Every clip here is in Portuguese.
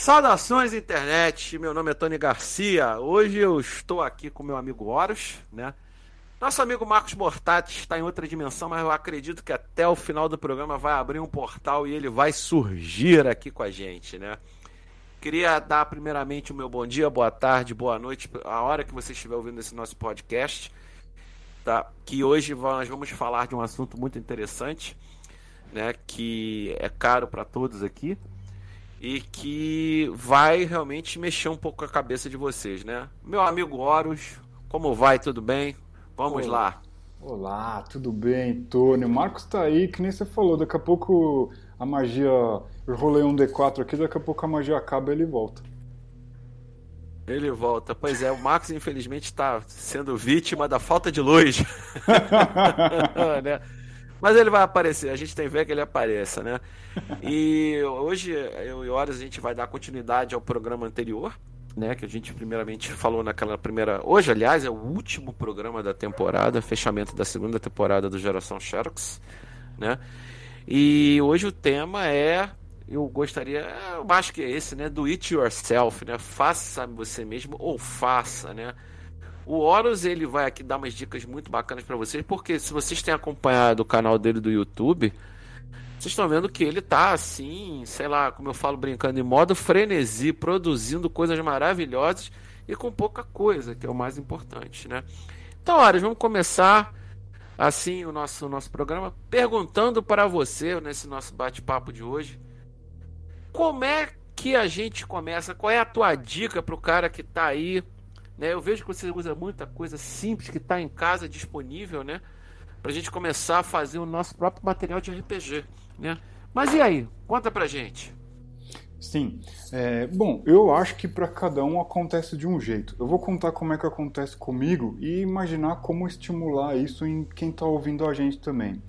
Saudações internet, meu nome é Tony Garcia. Hoje eu estou aqui com meu amigo Horus, né? Nosso amigo Marcos Mortati está em outra dimensão, mas eu acredito que até o final do programa vai abrir um portal e ele vai surgir aqui com a gente, né? Queria dar primeiramente o meu bom dia, boa tarde, boa noite, a hora que você estiver ouvindo esse nosso podcast, tá? Que hoje nós vamos falar de um assunto muito interessante, né? Que é caro para todos aqui e que vai realmente mexer um pouco a cabeça de vocês, né? Meu amigo Horus, como vai? Tudo bem? Vamos Olá. lá. Olá, tudo bem, Tony? O Marcos tá aí, que nem você falou, daqui a pouco a magia. Eu rolei um D4 aqui, daqui a pouco a magia acaba e ele volta. Ele volta. Pois é, o Marcos infelizmente está sendo vítima da falta de luz. né? Mas ele vai aparecer, a gente tem fé que ele apareça, né? E hoje eu e Horas a gente vai dar continuidade ao programa anterior, né? Que a gente primeiramente falou naquela primeira. Hoje, aliás, é o último programa da temporada, fechamento da segunda temporada do Geração Sharks, né? E hoje o tema é. Eu gostaria, eu acho que é esse, né? Do it yourself, né? Faça você mesmo ou faça, né? O Horus ele vai aqui dar umas dicas muito bacanas para vocês, porque se vocês têm acompanhado o canal dele do YouTube, vocês estão vendo que ele tá assim, sei lá, como eu falo brincando, em modo frenesi, produzindo coisas maravilhosas e com pouca coisa, que é o mais importante, né? Então, Horus, vamos começar assim o nosso, o nosso programa perguntando para você, nesse nosso bate-papo de hoje, como é que a gente começa? Qual é a tua dica para o cara que está aí? Né? Eu vejo que você usa muita coisa simples que está em casa disponível, né? Para a gente começar a fazer o nosso próprio material de RPG, né? Mas e aí? Conta pra gente. Sim. É, bom, eu acho que para cada um acontece de um jeito. Eu vou contar como é que acontece comigo e imaginar como estimular isso em quem está ouvindo a gente também.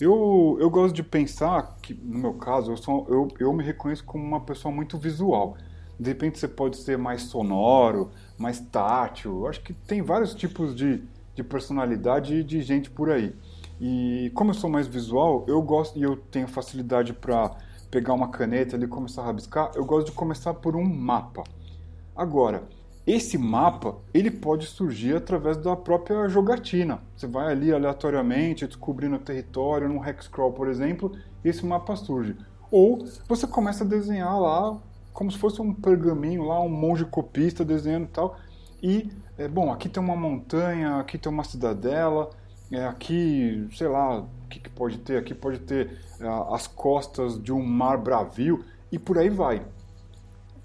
Eu, eu gosto de pensar que, no meu caso, eu, sou, eu, eu me reconheço como uma pessoa muito visual. De repente você pode ser mais sonoro, mais tátil. Acho que tem vários tipos de, de personalidade e de gente por aí. E como eu sou mais visual, eu gosto e eu tenho facilidade para pegar uma caneta e começar a rabiscar, eu gosto de começar por um mapa. Agora, esse mapa, ele pode surgir através da própria jogatina. Você vai ali aleatoriamente, descobrindo o território, num hexcrawl, por exemplo, e esse mapa surge. Ou você começa a desenhar lá, como se fosse um pergaminho lá, um monge copista desenhando e tal. E, é, bom, aqui tem uma montanha, aqui tem uma cidadela, é, aqui, sei lá, o que, que pode ter? Aqui pode ter é, as costas de um mar bravio, e por aí vai.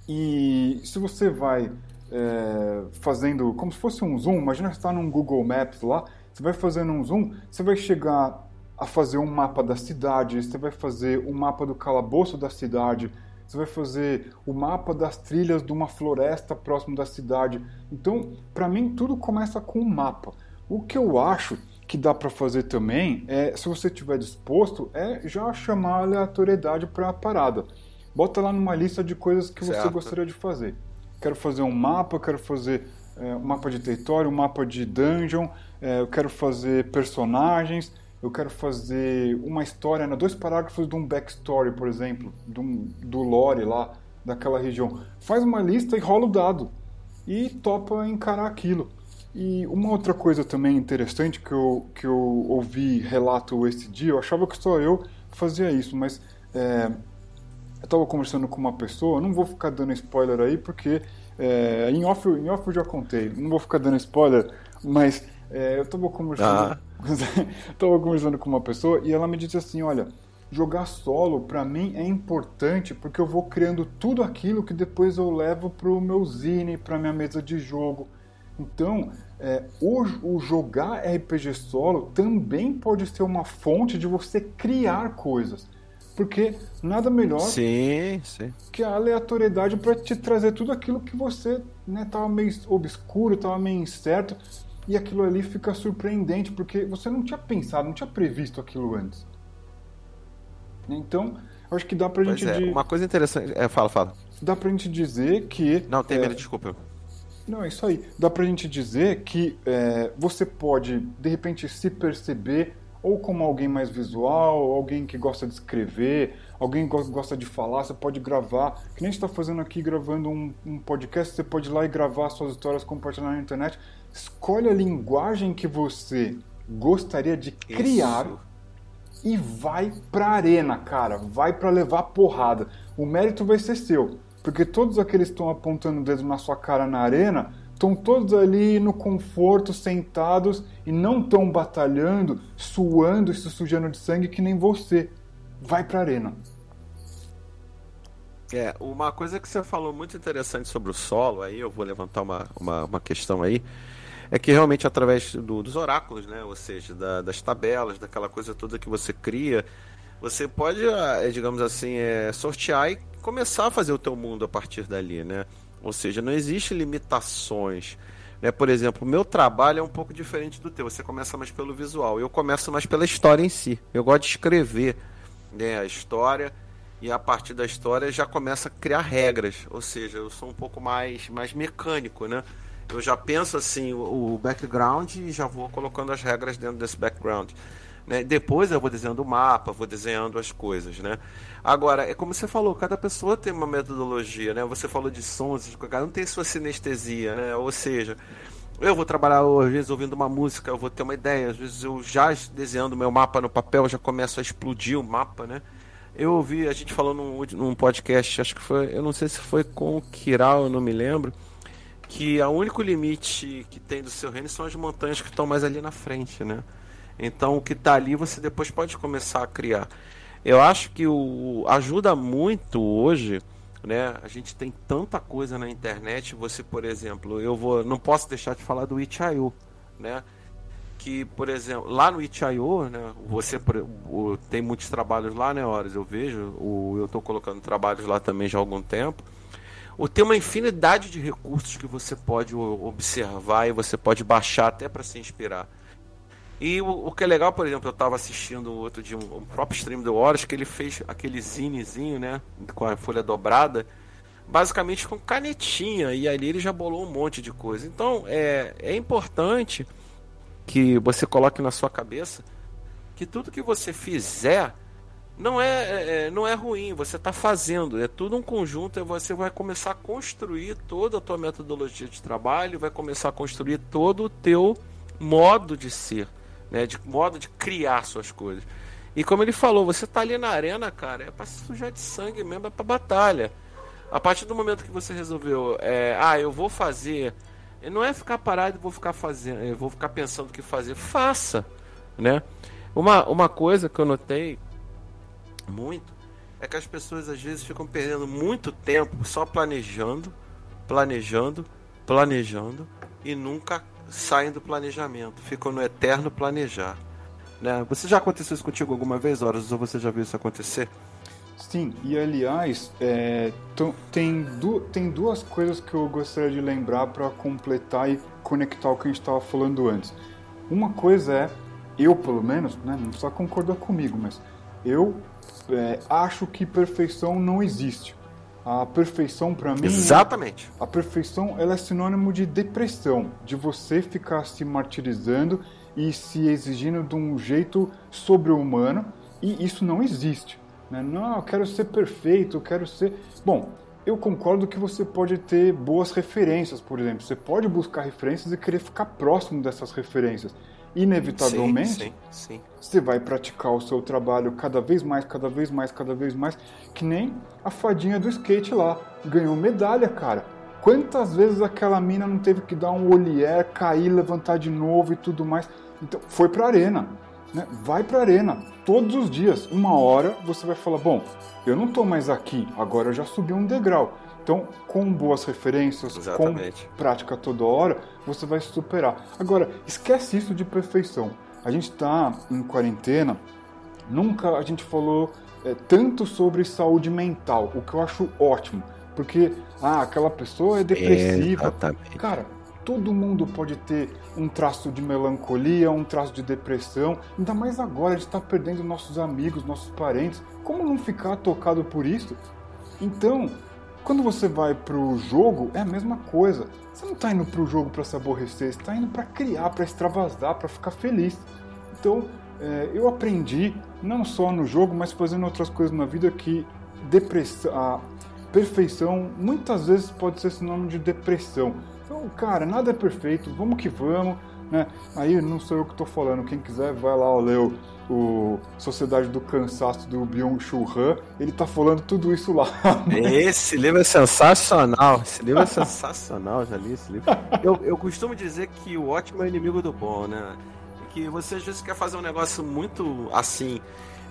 E se você vai é, fazendo como se fosse um zoom, imagina você está num Google Maps lá, você vai fazendo um zoom, você vai chegar a fazer um mapa da cidade, você vai fazer um mapa do calabouço da cidade, você vai fazer o mapa das trilhas de uma floresta próximo da cidade. Então, para mim, tudo começa com um mapa. O que eu acho que dá para fazer também é, se você estiver disposto, é já chamar a aleatoriedade para a parada. Bota lá numa lista de coisas que Certo. você gostaria de fazer. Quero fazer um mapa, quero fazer é, um mapa de território, um mapa de dungeon, é, eu quero fazer personagens, eu quero fazer uma história, né, dois parágrafos de um backstory, por exemplo, um- do lore lá, daquela região. Faz uma lista e rola o dado. E topa encarar aquilo. E uma outra coisa também interessante que eu, que eu ouvi relato esse dia, eu achava que só eu fazia isso, mas é, eu estava conversando com uma pessoa, não vou ficar dando spoiler aí, porque é, em, off, em off eu já contei, não vou ficar dando spoiler, mas é, eu estava conversando, tava conversando com uma pessoa e ela me disse assim, olha, jogar solo para mim é importante porque eu vou criando tudo aquilo que depois eu levo pro meu zine, pra minha mesa de jogo. Então, é, o, o jogar RPG solo também pode ser uma fonte de você criar coisas. Porque nada melhor Sim, sim. que a aleatoriedade para te trazer tudo aquilo que você né, tava meio obscuro, tava meio incerto, e aquilo ali fica surpreendente, porque você não tinha pensado, não tinha previsto aquilo antes. Então, eu acho que dá pra Pois gente, é. di- Uma coisa interessante. É, fala, fala. dá pra gente dizer que. Não, tem é, medo, desculpa. Não, é isso aí. Dá pra gente dizer que é, você pode, de repente, se perceber ou como alguém mais visual, alguém que gosta de escrever, alguém que gosta de falar, você pode gravar, que nem a gente está fazendo aqui, gravando um, um, podcast, você pode ir lá e gravar suas histórias, compartilhar na internet. Escolhe a linguagem que você gostaria de criar Isso. e vai pra arena, cara. Vai para levar porrada. O mérito vai ser seu, porque todos aqueles que estão apontando o dedo na sua cara na arena estão todos ali no conforto, sentados e não estão batalhando, suando e se sujando de sangue que nem você. Vai pra arena. É, uma coisa que você falou muito interessante sobre o solo, aí eu vou levantar uma, uma, uma questão aí, é que realmente através do, dos oráculos, né, ou seja, da, das tabelas, daquela coisa toda que você cria, você pode, é, digamos assim, é, sortear e começar a fazer o teu mundo a partir dali, né? Ou seja, não existe limitações. Né? Por exemplo, o meu trabalho é um pouco diferente do teu. Você começa mais pelo visual. Eu começo mais pela história em si. Eu gosto de escrever né, a história e a partir da história já começa a criar regras. Ou seja, eu sou um pouco mais, mais mecânico, né? Eu já penso assim o background e já vou colocando as regras dentro desse background. Né? Depois eu vou desenhando o mapa, vou desenhando as coisas, né? Agora, é como você falou, cada pessoa tem uma metodologia, né? Você falou de sons, cada um tem sua sinestesia, né? Ou seja, eu vou trabalhar às vezes ouvindo uma música, eu vou ter uma ideia, às vezes eu já desenhando meu mapa no papel, já começo a explodir o mapa, né? Eu ouvi, a gente falou num, num podcast, acho que foi, eu não sei se foi com o Kiral, eu não me lembro, que o único limite que tem do seu reino são as montanhas que estão mais ali na frente, né? Então o que está ali você depois pode começar a criar. Eu acho que o ajuda muito hoje, né? A gente tem tanta coisa na internet. Você, por exemplo, eu vou, não posso deixar de falar do Itch.io, né? Que, por exemplo, lá no Itch.io, né? Você tem muitos trabalhos lá, né? Horas eu vejo, o, eu estou colocando trabalhos lá também já há algum tempo. Ou tem uma infinidade de recursos que você pode observar e você pode baixar até para se inspirar. E o, o, que é legal, por exemplo, eu estava assistindo outro de um, um, próprio stream do Horus que ele fez aquele zinezinho, né, com a folha dobrada, basicamente com canetinha, e ali ele já bolou um monte de coisa. Então, é, é importante que você coloque na sua cabeça que tudo que você fizer não é, é, é não é ruim, você está fazendo, é tudo um conjunto, e você vai começar a construir toda a tua metodologia de trabalho, vai começar a construir todo o teu modo de ser né? De modo de criar suas coisas. E como ele falou, você tá ali na arena, cara, é para se sujar de sangue mesmo, é pra batalha. A partir do momento que você resolveu, é, ah, eu vou fazer, não é ficar parado e vou ficar fazendo, eu vou ficar pensando o que fazer, faça, né? Uma, uma coisa que eu notei muito é que as pessoas às vezes ficam perdendo muito tempo só planejando, planejando, planejando e nunca saem do planejamento, ficam no eterno planejar. Né? Você já aconteceu isso contigo alguma vez, Horas? Ou você já viu isso acontecer? Sim, e aliás, é, tem, du tem duas coisas que eu gostaria de lembrar para completar e conectar o que a gente estava falando antes. Uma coisa é, eu pelo menos, né, não precisa concordar comigo, mas eu é, acho que perfeição não existe. A perfeição para mim. Exatamente. A perfeição ela é sinônimo de depressão, de você ficar se martirizando e se exigindo de um jeito sobre-humano, e isso não existe. Né? Não, eu quero ser perfeito, eu quero ser. Bom, eu concordo que você pode ter boas referências, por exemplo. Você pode buscar referências e querer ficar próximo dessas referências inevitavelmente, sim, sim, sim. você vai praticar o seu trabalho cada vez mais, cada vez mais, cada vez mais, que nem a fadinha do skate lá, ganhou medalha, cara. Quantas vezes aquela mina não teve que dar um olhar, cair, levantar de novo e tudo mais? Então, foi pra arena. Né? Vai pra arena todos os dias. Uma hora você vai falar: bom, eu não tô mais aqui, agora eu já subi um degrau. Então, com boas referências, Exatamente. com prática toda hora, você vai superar. Agora, esquece isso de perfeição. A gente está em quarentena, nunca a gente falou é, tanto sobre saúde mental, o que eu acho ótimo. Porque, ah, aquela pessoa é depressiva. Exatamente. Cara, todo mundo pode ter um traço de melancolia, um traço de depressão. Ainda mais agora, a gente está perdendo nossos amigos, nossos parentes. Como não ficar tocado por isso? Então, quando você vai pro jogo, é a mesma coisa. Você não está indo pro jogo para se aborrecer, você tá indo para criar, para extravasar, para ficar feliz. Então, é, eu aprendi, não só no jogo, mas fazendo outras coisas na vida, que depressão, a perfeição muitas vezes pode ser sinônimo de depressão. Então, cara, nada é perfeito, vamos que vamos. Né? Aí não sou eu que estou falando, quem quiser vai lá ler o, o Sociedade do Cansaço do Byung-Chul Han, ele tá falando tudo isso lá. Esse livro é sensacional, esse livro é sensacional, já li esse livro. Eu, eu costumo dizer que o ótimo é inimigo do bom, né? Que você às vezes quer fazer um negócio muito assim,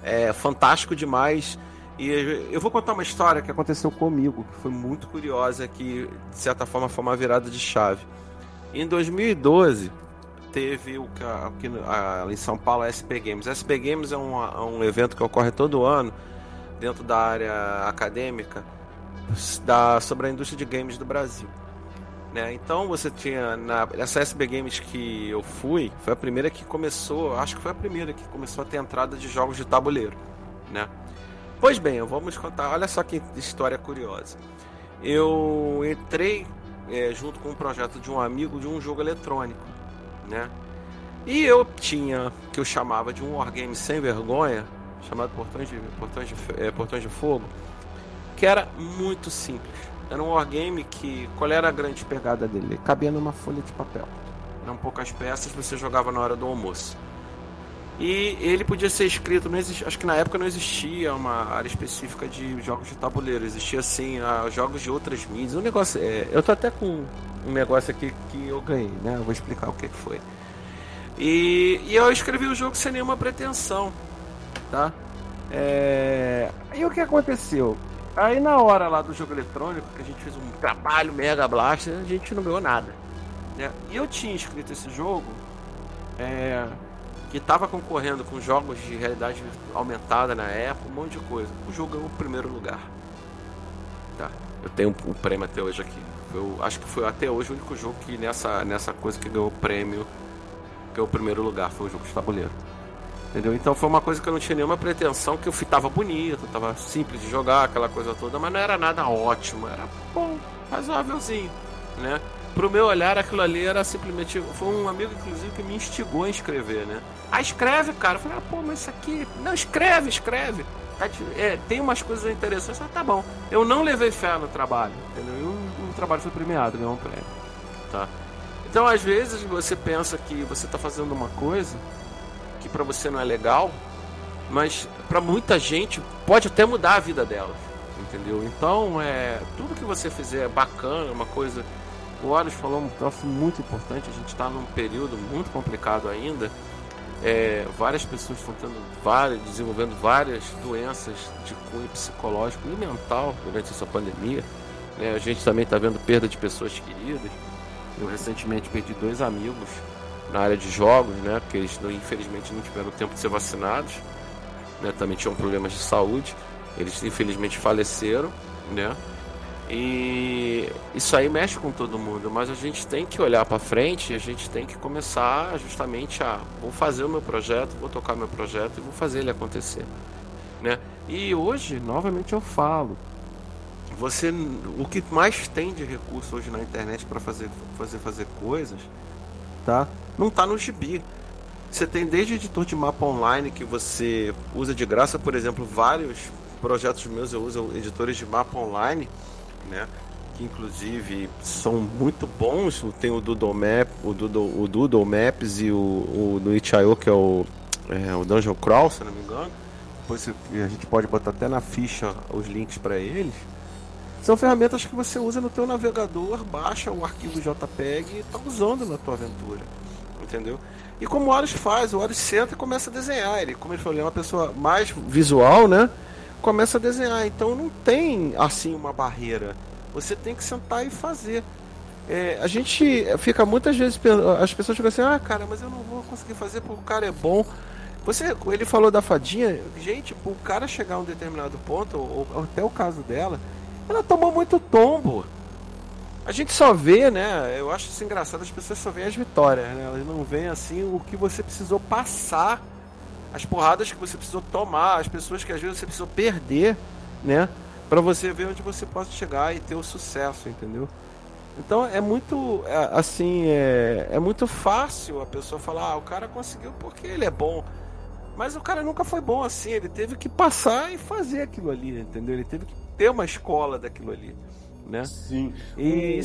é, fantástico demais. E eu vou contar uma história que aconteceu comigo, que foi muito curiosa, que de certa forma foi uma virada de chave. Em 2012, teve o que em São Paulo a SP Games. A SP Games é um, é um evento que ocorre todo ano dentro da área acadêmica da, sobre a indústria de games do Brasil. Né? Então você tinha na essa SB Games que eu fui, foi a primeira que começou, acho que foi a primeira que começou a ter entrada de jogos de tabuleiro, né? Pois bem, vamos contar. Olha só que história curiosa. Eu entrei é, junto com um projeto de um amigo de um jogo eletrônico né? E eu tinha, que eu chamava de um wargame sem vergonha, chamado Portões de, Portões de, é, Portões de Fogo, que era muito simples. Era um wargame que, qual era a grande pegada dele? cabia numa folha de papel. Eram poucas peças, você jogava na hora do almoço. E ele podia ser escrito, não acho que na época não existia uma área específica de jogos de tabuleiro, existia assim, a, jogos de outras mídias. Um negócio, é, eu tô até com um negócio aqui que eu ganhei, né? Eu vou explicar o que, foi. E, e eu escrevi o jogo sem nenhuma pretensão, tá? É... E o que aconteceu? Aí na hora lá do jogo eletrônico, que a gente fez um trabalho mega blaster, a gente não ganhou nada. Né? E eu tinha escrito esse jogo é... que estava concorrendo com jogos de realidade aumentada na época, um monte de coisa. O jogo ganhou o primeiro lugar. Tá? Eu tenho o prêmio até hoje aqui. Eu acho que foi até hoje o único jogo que nessa, nessa coisa que ganhou prêmio, ganhou o primeiro lugar, foi o jogo de tabuleiro. Entendeu? Então foi uma coisa que eu não tinha nenhuma pretensão, que eu tava bonito, tava simples de jogar, aquela coisa toda, mas não era nada ótimo, era bom, razoávelzinho, né? Pro meu olhar, aquilo ali era simplesmente. Foi um amigo, inclusive, que me instigou a escrever, né? Ah, escreve, cara. Eu falei, ah, pô, mas isso aqui. Não, escreve, escreve. Tá é, tem umas coisas interessantes, tá bom. Eu não levei fé no trabalho, entendeu? E o, o trabalho foi premiado, ganhou um prêmio. Tá? Então, às vezes, você pensa que você está fazendo uma coisa que para você não é legal, mas para muita gente pode até mudar a vida dela, entendeu? Então, é, tudo que você fizer é bacana, uma coisa. O Horus falou um troço muito importante, a gente está num período muito complicado ainda é, várias pessoas estão tendo várias, desenvolvendo várias doenças de cunho psicológico e mental durante essa pandemia. Né? A gente também está vendo perda de pessoas queridas. Eu recentemente perdi dois amigos na área de jogos, né? Porque eles infelizmente não tiveram tempo de ser vacinados, né? Também tinham problemas de saúde. Eles infelizmente faleceram, né? E isso aí mexe com todo mundo, mas a gente tem que olhar para frente, a gente tem que começar justamente a vou fazer o meu projeto, vou tocar meu projeto e vou fazer ele acontecer, né? E hoje, novamente eu falo, você o que mais tem de recurso hoje na internet para fazer fazer fazer coisas, tá? Não tá no gibi. Você tem desde editor de mapa online que você usa de graça, por exemplo, vários projetos meus eu uso editores de mapa online né? Que inclusive são muito bons. Tem o Doodle Map, o Doodle, o Doodle Maps e o, do Itch.io, que é o, é o Dungeon Crawl, se não me engano. Depois a gente pode botar até na ficha os links para eles. São ferramentas que você usa no teu navegador, baixa o arquivo JPEG e está usando na tua aventura. Entendeu? E como o Horus faz, o Horus senta e começa a desenhar. Ele, como ele falou, ele é uma pessoa mais visual, né? começa a desenhar. Então não tem assim uma barreira. Você tem que sentar e fazer. É, a gente fica muitas vezes as pessoas ficam assim, ah cara, mas eu não vou conseguir fazer porque o cara é bom. Você, ele falou da fadinha, gente, o cara chegar a um determinado ponto, ou, ou até o caso dela, ela tomou muito tombo. A gente só vê, né? Eu acho isso engraçado, as pessoas só veem as vitórias, né? Elas não veem assim o que você precisou passar as porradas que você precisou tomar, as pessoas que às vezes você precisou perder, né? Para você ver onde você pode chegar e ter o sucesso, entendeu? Então é muito, é, assim, é, é muito fácil a pessoa falar, ah, o cara conseguiu porque ele é bom. Mas o cara nunca foi bom assim, ele teve que passar e fazer aquilo ali, entendeu? Ele teve que ter uma escola daquilo ali, né? Sim. E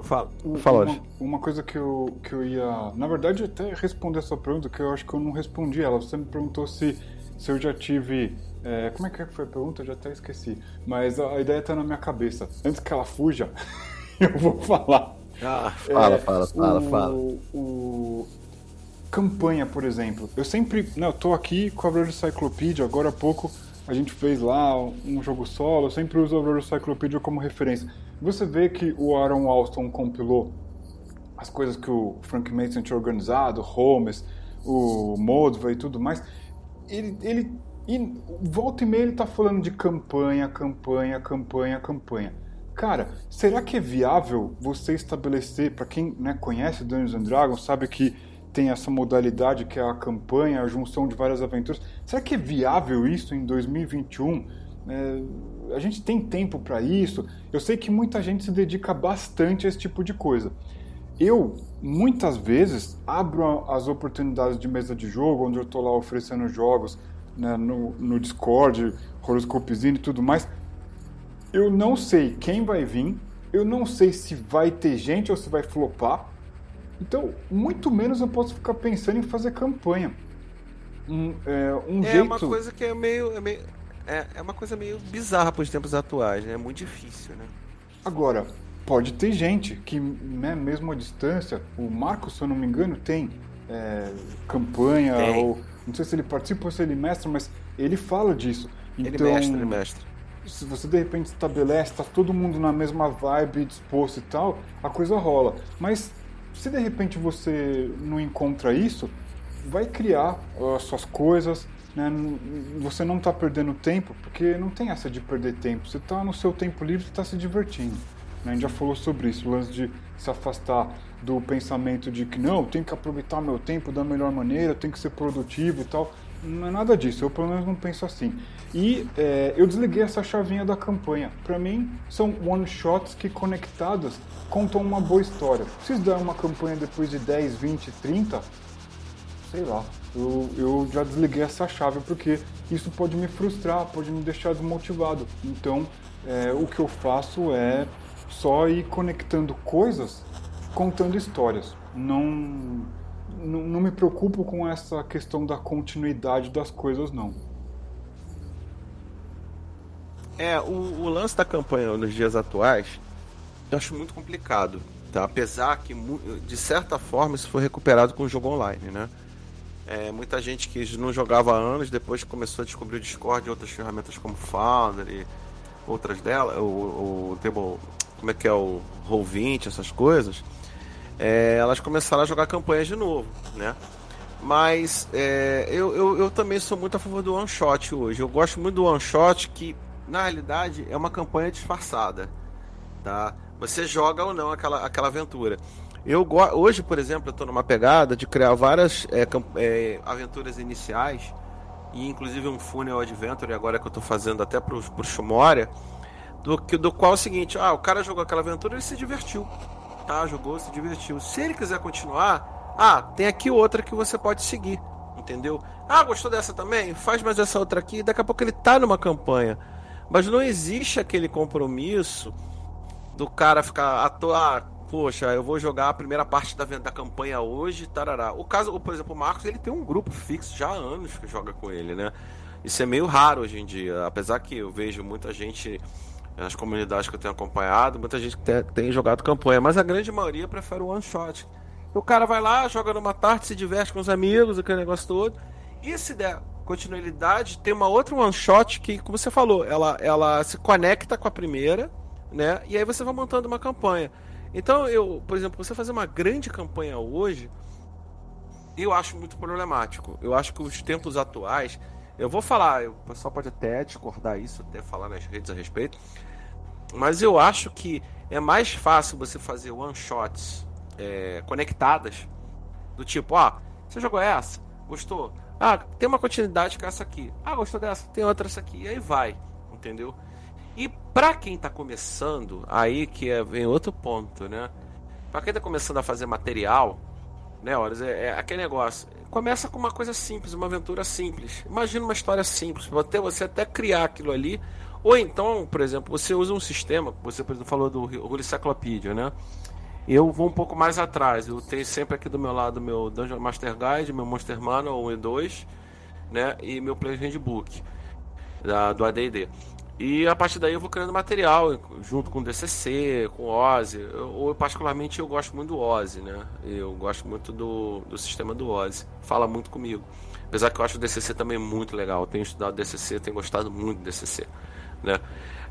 um, fala, fala uma, uma, coisa que eu, que eu ia, na verdade, até responder essa pergunta que eu acho que eu não respondi ela. Você me perguntou se se eu já tive é, como é que foi a pergunta? Eu já até esqueci. Mas a, a ideia está na minha cabeça. Antes que ela fuja, eu vou falar. Ah, fala, é, fala, fala, o, fala. O, campanha, por exemplo. Eu sempre. Não, eu tô aqui com a World Cyclopedia, agora há pouco a gente fez lá um jogo solo, eu sempre uso a World Cyclopedia como referência. Você vê que o Aaron Alston compilou as coisas que o Frank Mason tinha organizado, Holmes, o Moldva e tudo mais. Ele, ele e volta e meia ele tá falando de campanha, campanha, campanha, campanha. Cara, será que é viável você estabelecer, para quem né, conhece Dungeons and Dragons, sabe que tem essa modalidade que é a campanha, a junção de várias aventuras. Será que é viável isso em 2021? É, a gente tem tempo para isso? Eu sei que muita gente se dedica bastante a esse tipo de coisa. Eu, muitas vezes, abro as oportunidades de mesa de jogo, onde eu estou lá oferecendo jogos né, no, no Discord, horoscopezinho e tudo mais. Eu não sei quem vai vir, eu não sei se vai ter gente ou se vai flopar. Então, muito menos eu posso ficar pensando em fazer campanha. Um, é, um é jeito... uma coisa que é meio. É, meio, é, é uma coisa meio bizarra para os tempos atuais, né? É muito difícil, né? Agora, pode ter gente que, né, mesmo à distância, o Marcos, se eu não me engano, tem é, campanha, tem. ou não sei se ele participa ou se ele mestra, mas ele fala disso. Então, ele mestra, ele mestra. Se você de repente estabelece, tá todo mundo na mesma vibe, disposto e tal, a coisa rola. Mas se de repente você não encontra isso, vai criar as suas coisas, né? você não está perdendo tempo, porque não tem essa de perder tempo. Você está no seu tempo livre, está se divertindo. Né? A gente já falou sobre isso, o lance de se afastar do pensamento de que não, tem que aproveitar meu tempo da melhor maneira, tem que ser produtivo e tal. Não é nada disso, eu pelo menos não penso assim. E é, eu desliguei essa chavinha da campanha. Para mim, são one-shots que conectadas contam uma boa história. Preciso dar uma campanha depois de 10, 20, 30? Sei lá. Eu, eu já desliguei essa chave porque isso pode me frustrar, pode me deixar desmotivado. Então, é, o que eu faço é só ir conectando coisas, contando histórias. Não, não, não me preocupo com essa questão da continuidade das coisas, não. É, o, o, lance da campanha nos dias atuais, eu acho muito complicado, tá? Apesar que, de certa forma, isso foi recuperado com o jogo online, né? É, muita gente que não jogava há anos, depois começou a descobrir o Discord e outras ferramentas como Foundry, outras delas, o, o Table, como é que é o Roll20, essas coisas, é, elas começaram a jogar campanhas de novo, né? Mas é, eu, eu, eu, também sou muito a favor do one shot hoje. Eu gosto muito do one shot que na realidade é uma campanha disfarçada, tá? Você joga ou não aquela, aquela aventura. Eu hoje, por exemplo, eu estou numa pegada de criar várias é, é, aventuras iniciais e inclusive um funnel adventure agora que eu estou fazendo até para o Shumoria, do, do qual é o seguinte, ah, o cara jogou aquela aventura e se divertiu, tá? Jogou, se divertiu. Se ele quiser continuar, ah, tem aqui outra que você pode seguir, entendeu? Ah, gostou dessa também? Faz mais essa outra aqui. Daqui a pouco ele tá numa campanha. Mas não existe aquele compromisso do cara ficar atuar, ah, poxa, eu vou jogar a primeira parte da, da campanha hoje, tarará. O caso, por exemplo, o Marcos, ele tem um grupo fixo já há anos que joga com ele, né? Isso é meio raro hoje em dia, apesar que eu vejo muita gente nas comunidades que eu tenho acompanhado, muita gente tem, tem jogado campanha, mas a grande maioria prefere o one shot. O cara vai lá, joga numa tarde, se diverte com os amigos, aquele negócio todo. E se der continuidade, tem uma outra one shot que, como você falou, ela, ela se conecta com a primeira, né? E aí você vai montando uma campanha. Então, eu, por exemplo, você fazer uma grande campanha hoje, eu acho muito problemático. Eu acho que os tempos atuais, eu vou falar, o pessoal pode até discordar isso, até falar nas redes a respeito, mas eu acho que é mais fácil você fazer one shots é, conectadas, do tipo, ah, você jogou essa, gostou? Ah, tem uma continuidade com essa aqui. Ah, gostou dessa? Tem outra essa aqui. E aí vai, entendeu? E para quem tá começando, aí que é, vem outro ponto, né? Para quem tá começando a fazer material, né, Horas? É, é, aquele negócio. Começa com uma coisa simples, uma aventura simples. Imagina uma história simples, até você até criar aquilo ali. Ou então, por exemplo, você usa um sistema, você por exemplo, falou do Cyclopedia, né? Eu vou um pouco mais atrás. Eu tenho sempre aqui do meu lado meu Dungeon Master Guide, meu Monster Manual 1 e 2, né? E meu Player Handbook da, do AD&D. E a partir daí eu vou criando material junto com o DCC, com o Ozzy. Eu, particularmente eu gosto muito do Ozzy, né? Eu gosto muito do, do sistema do Ozzy. Fala muito comigo. Apesar que eu acho o DCC também muito legal. Eu tenho estudado DCC, tenho gostado muito do DCC, né?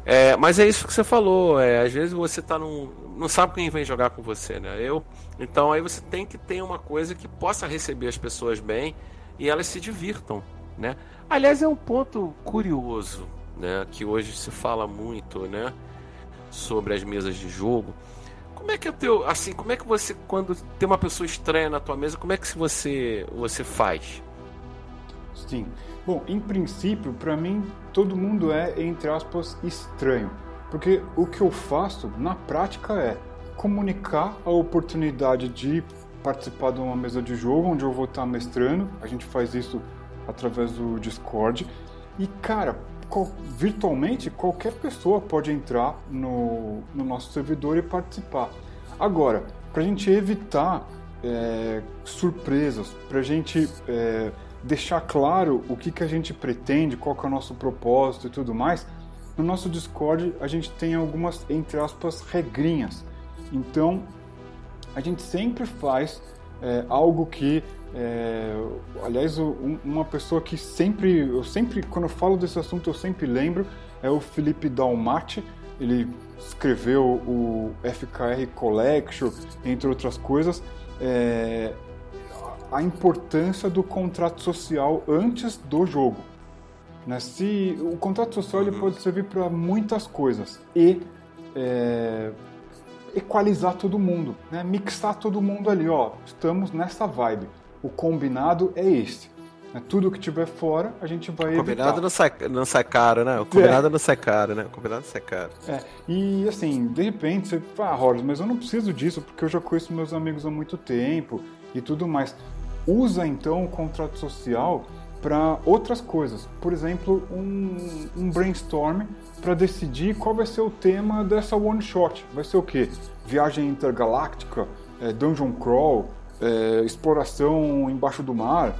É, mas é isso que você falou. É, às vezes você tá num, não sabe quem vem jogar com você, né? Eu. Então aí você tem que ter uma coisa que possa receber as pessoas bem e elas se divirtam, né? Aliás, é um ponto curioso né, que hoje se fala muito, né, sobre as mesas de jogo. Como é que é teu, assim, como é que você quando tem uma pessoa estranha na tua mesa, como é que você você faz? Sim. Bom, em princípio, para mim, todo mundo é entre aspas estranho, porque o que eu faço na prática é comunicar a oportunidade de participar de uma mesa de jogo onde eu vou estar mestrando. A gente faz isso através do Discord. E cara, virtualmente qualquer pessoa pode entrar no, no nosso servidor e participar. Agora, para a gente evitar é, surpresas, para a gente é, deixar claro o que, que a gente pretende, qual que é o nosso propósito e tudo mais, no nosso Discord a gente tem algumas, entre aspas, regrinhas. Então, a gente sempre faz é, algo que é, aliás, uma pessoa que sempre, eu sempre, quando eu falo desse assunto, eu sempre lembro, é o Felipe Dalmati. Ele escreveu o FKR Collection, entre outras coisas. É, a importância do contrato social antes do jogo. Né? Se, o contrato social ele uhum. pode servir para muitas coisas e é, equalizar todo mundo, né? mixar todo mundo ali. Ó, estamos nessa vibe o combinado é este. Né? Tudo que tiver fora, a gente vai o combinado evitar. não sai, não sai caro, né? O combinado é. não sai caro, né? O combinado não sai caro. É. E assim, de repente você fala, ah, Horus, mas eu não preciso disso porque eu já conheço meus amigos há muito tempo e tudo mais. Usa então o contrato social para outras coisas. Por exemplo, um, um brainstorm para decidir qual vai ser o tema dessa one shot. Vai ser o quê? Viagem intergaláctica, é, dungeon crawl, é, exploração embaixo do mar,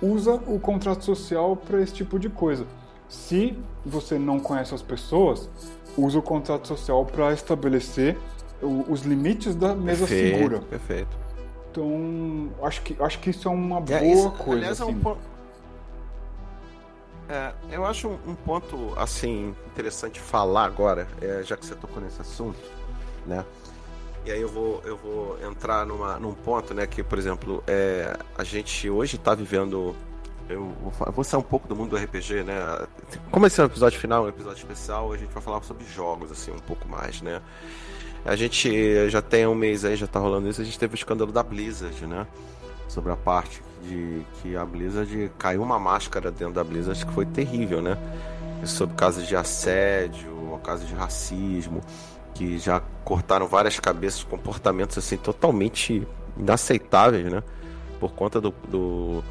usa o contrato social para esse tipo de coisa. Se você não conhece as pessoas, usa o contrato social para estabelecer o, os limites da mesa perfeito, segura. Perfeito. Então, acho que, acho que isso é uma é, boa isso, coisa. Aliás, assim. é um po... é, eu acho um, um, ponto assim interessante falar agora, é, já que você tocou nesse assunto, né? E aí eu vou, eu vou entrar numa, num ponto, né, que, por exemplo, é, a gente hoje está vivendo. Eu vou sair um pouco do mundo do RPG, né? Como esse é um episódio final, um episódio especial, a gente vai falar sobre jogos, assim, um pouco mais, né? A gente já tem um mês aí, já tá rolando isso, a gente teve o escândalo da Blizzard, né? Sobre a parte de que a Blizzard caiu uma máscara dentro da Blizzard que foi terrível, né? Sobre casos de assédio, casos de racismo que já cortaram várias cabeças, comportamentos assim totalmente inaceitáveis, né? Por conta do, do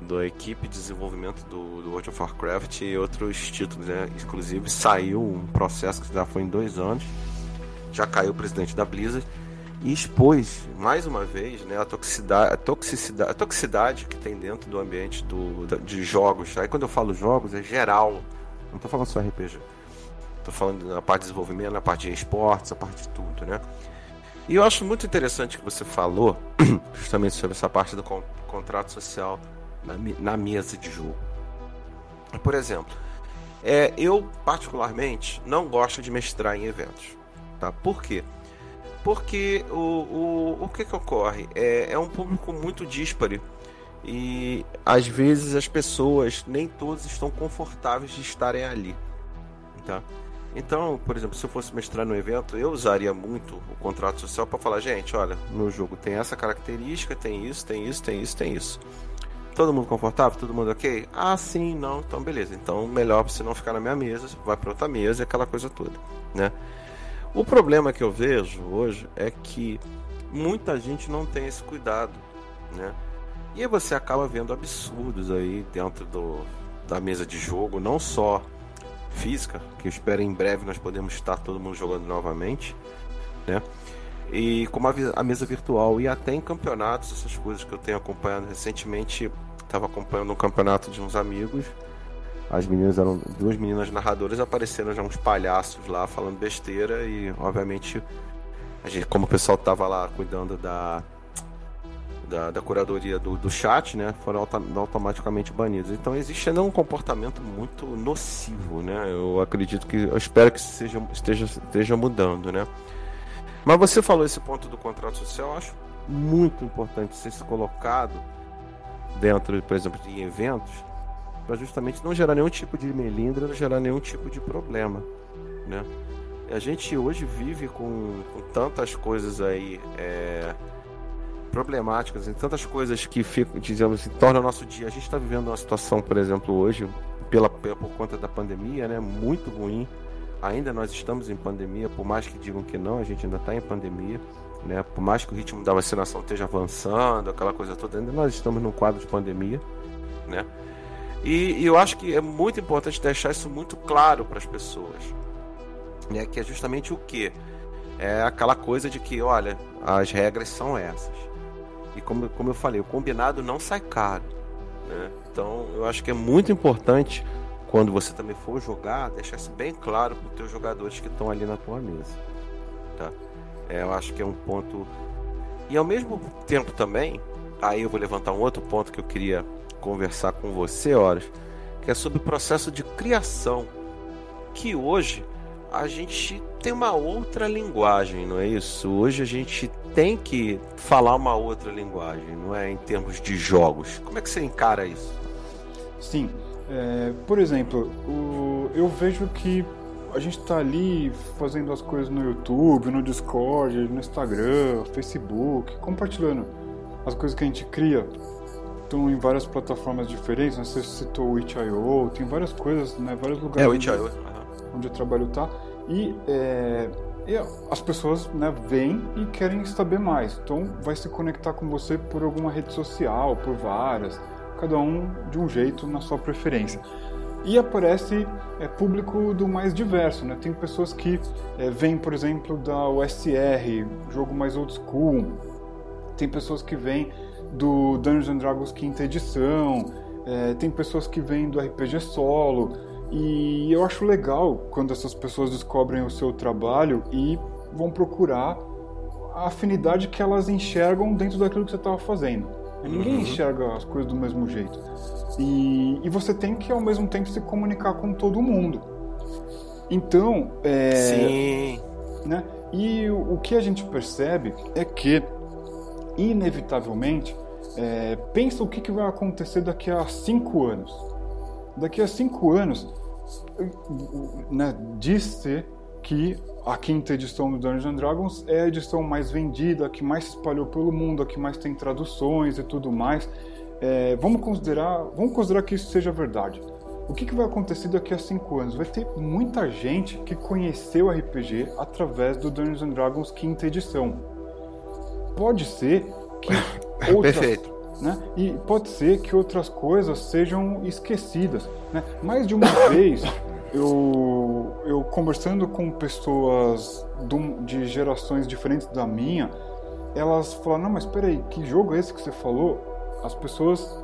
da equipe de desenvolvimento do, do, World of Warcraft e outros títulos, né? Inclusive saiu um processo que já foi em dois anos, já caiu o presidente da Blizzard e expôs mais uma vez né, a, toxicidade, a, toxicidade, a toxicidade que tem dentro do ambiente do, de jogos. Aí quando eu falo jogos é geral, não estou falando só RPG. Tô falando na parte de desenvolvimento, na parte de esportes, a parte de tudo, né? E eu acho muito interessante que você falou justamente sobre essa parte do con contrato social na, na, mesa de jogo. Por exemplo, é, eu particularmente não gosto de mestrar em eventos, tá? Por quê? Porque o, o, o que que ocorre? É, é um público muito díspare e às vezes as pessoas nem todas estão confortáveis de estarem ali, tá? Então, por exemplo, se eu fosse mestrar no evento, eu usaria muito o contrato social para falar, gente, olha, no jogo tem essa característica, tem isso, tem isso, tem isso, tem isso. Todo mundo confortável? Todo mundo ok? Ah, sim, não, então beleza. Então, melhor você não ficar na minha mesa, vai para outra mesa e aquela coisa toda, né? O problema que eu vejo hoje é que muita gente não tem esse cuidado, né? E aí você acaba vendo absurdos aí dentro do, da mesa de jogo, não só física, que eu espero em breve nós podemos estar todo mundo jogando novamente, né? E como a, a mesa virtual e até em campeonatos, essas coisas que eu tenho acompanhado recentemente, estava acompanhando um campeonato de uns amigos. As meninas eram duas meninas narradoras, apareceram já uns palhaços lá falando besteira e obviamente a gente, como o pessoal tava lá cuidando da da, da curadoria do, do chat, né, foram automaticamente banidos. Então existe ainda um comportamento muito nocivo, né? Eu acredito que, eu espero que seja, esteja, esteja mudando, né? Mas você falou esse ponto do contrato social, acho muito importante ser colocado dentro, por exemplo, de eventos, para justamente não gerar nenhum tipo de melindra, não gerar nenhum tipo de problema, né? A gente hoje vive com, com tantas coisas aí é, problemáticas, em tantas coisas que ficam, digamos assim, tornam o nosso dia. A gente está vivendo uma situação, por exemplo, hoje, pela, por conta da pandemia, né, muito ruim. Ainda nós estamos em pandemia, por mais que digam que não, a gente ainda está em pandemia. Né? Por mais que o ritmo da vacinação esteja avançando, aquela coisa toda, ainda nós estamos num quadro de pandemia. Né? E, e eu acho que é muito importante deixar isso muito claro para as pessoas. Né? Que é justamente o que? É aquela coisa de que, olha, as regras são essas. E como, como eu falei, o combinado não sai caro. Né? Então eu acho que é muito importante quando você também for jogar, deixar isso bem claro para os teus jogadores que estão ali na tua mesa. Tá? É, eu acho que é um ponto. E ao mesmo tempo também, aí eu vou levantar um outro ponto que eu queria conversar com você, horas, que é sobre o processo de criação. Que hoje a gente tem uma outra linguagem, não é isso? Hoje a gente tem que falar uma outra linguagem, não é? Em termos de jogos. Como é que você encara isso? Sim. É, por exemplo, o, eu vejo que a gente está ali fazendo as coisas no YouTube, no Discord, no Instagram, Facebook, compartilhando as coisas que a gente cria. Estão em várias plataformas diferentes, né? você citou o itch.io, tem várias coisas, né? vários lugares é, o. Onde, onde o trabalho está. E é, e as pessoas né, vêm e querem saber mais. Então vai se conectar com você por alguma rede social, por várias, cada um de um jeito na sua preferência. E aparece é, público do mais diverso, né? Tem pessoas que é, vêm, por exemplo, da USR, jogo mais old school. Tem pessoas que vêm do Dungeons and Dragons quinta edição. É, tem pessoas que vêm do RPG solo. E eu acho legal quando essas pessoas descobrem o seu trabalho e vão procurar a afinidade que elas enxergam dentro daquilo que você estava fazendo. Ninguém uhum. enxerga as coisas do mesmo jeito. E, e, você tem que, ao mesmo tempo, se comunicar com todo mundo. Então, é, Sim. Né, e o, o, que a gente percebe é que, inevitavelmente, é, pensa o que, que vai acontecer daqui a cinco anos. Daqui a cinco anos, né, diz-se que a quinta edição do Dungeons Dragons é a edição mais vendida, a que mais se espalhou pelo mundo, a que mais tem traduções e tudo mais. É, vamos considerar, vamos considerar que isso seja verdade. O que, que vai acontecer daqui a cinco anos? Vai ter muita gente que conheceu RPG através do Dungeons Dragons quinta edição. Pode ser que outras, Perfeito. Né? E pode ser que outras coisas sejam esquecidas. Né? Mais de uma vez, eu, eu conversando com pessoas de gerações diferentes da minha, elas falaram: Não, mas peraí, que jogo é esse que você falou? As pessoas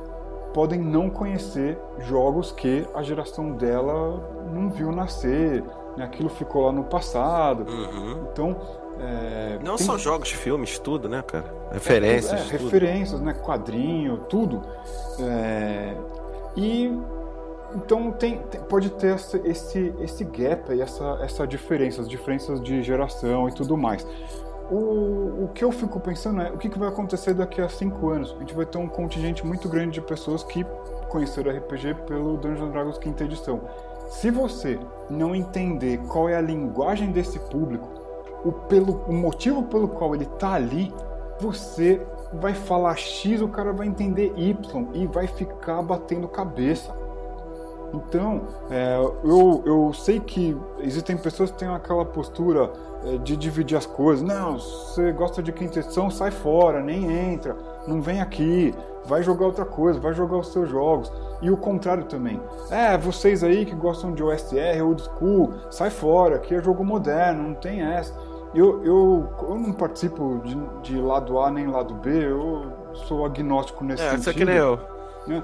podem não conhecer jogos que a geração dela não viu nascer, né? aquilo ficou lá no passado. Uhum. Então, é, não tem... só jogos, filmes, tudo, né, cara? Referências. É, é, referências, né? Quadrinho, tudo. É, e então tem, tem, pode ter esse, esse gap aí, essa, essa diferença, as diferenças de geração e tudo mais. O, o que eu fico pensando é o que, que vai acontecer daqui a cinco anos. A gente vai ter um contingente muito grande de pessoas que conheceram RPG pelo Dungeons Dragons quinta edição. Se você não entender qual é a linguagem desse público, o, pelo, o motivo pelo qual ele tá ali, você vai falar X, o cara vai entender Y e vai ficar batendo cabeça. Então, é, eu, eu sei que existem pessoas que têm aquela postura é, de dividir as coisas. Não, você gosta de quinta edição, sai fora, nem entra, não vem aqui, vai jogar outra coisa, vai jogar os seus jogos. E o contrário também. É, vocês aí que gostam de OSR, old school, sai fora, aqui é jogo moderno, não tem essa. Eu, eu, eu não participo de, de lado A nem lado B, eu sou agnóstico nesse é, sentido. É, que nem eu. Né?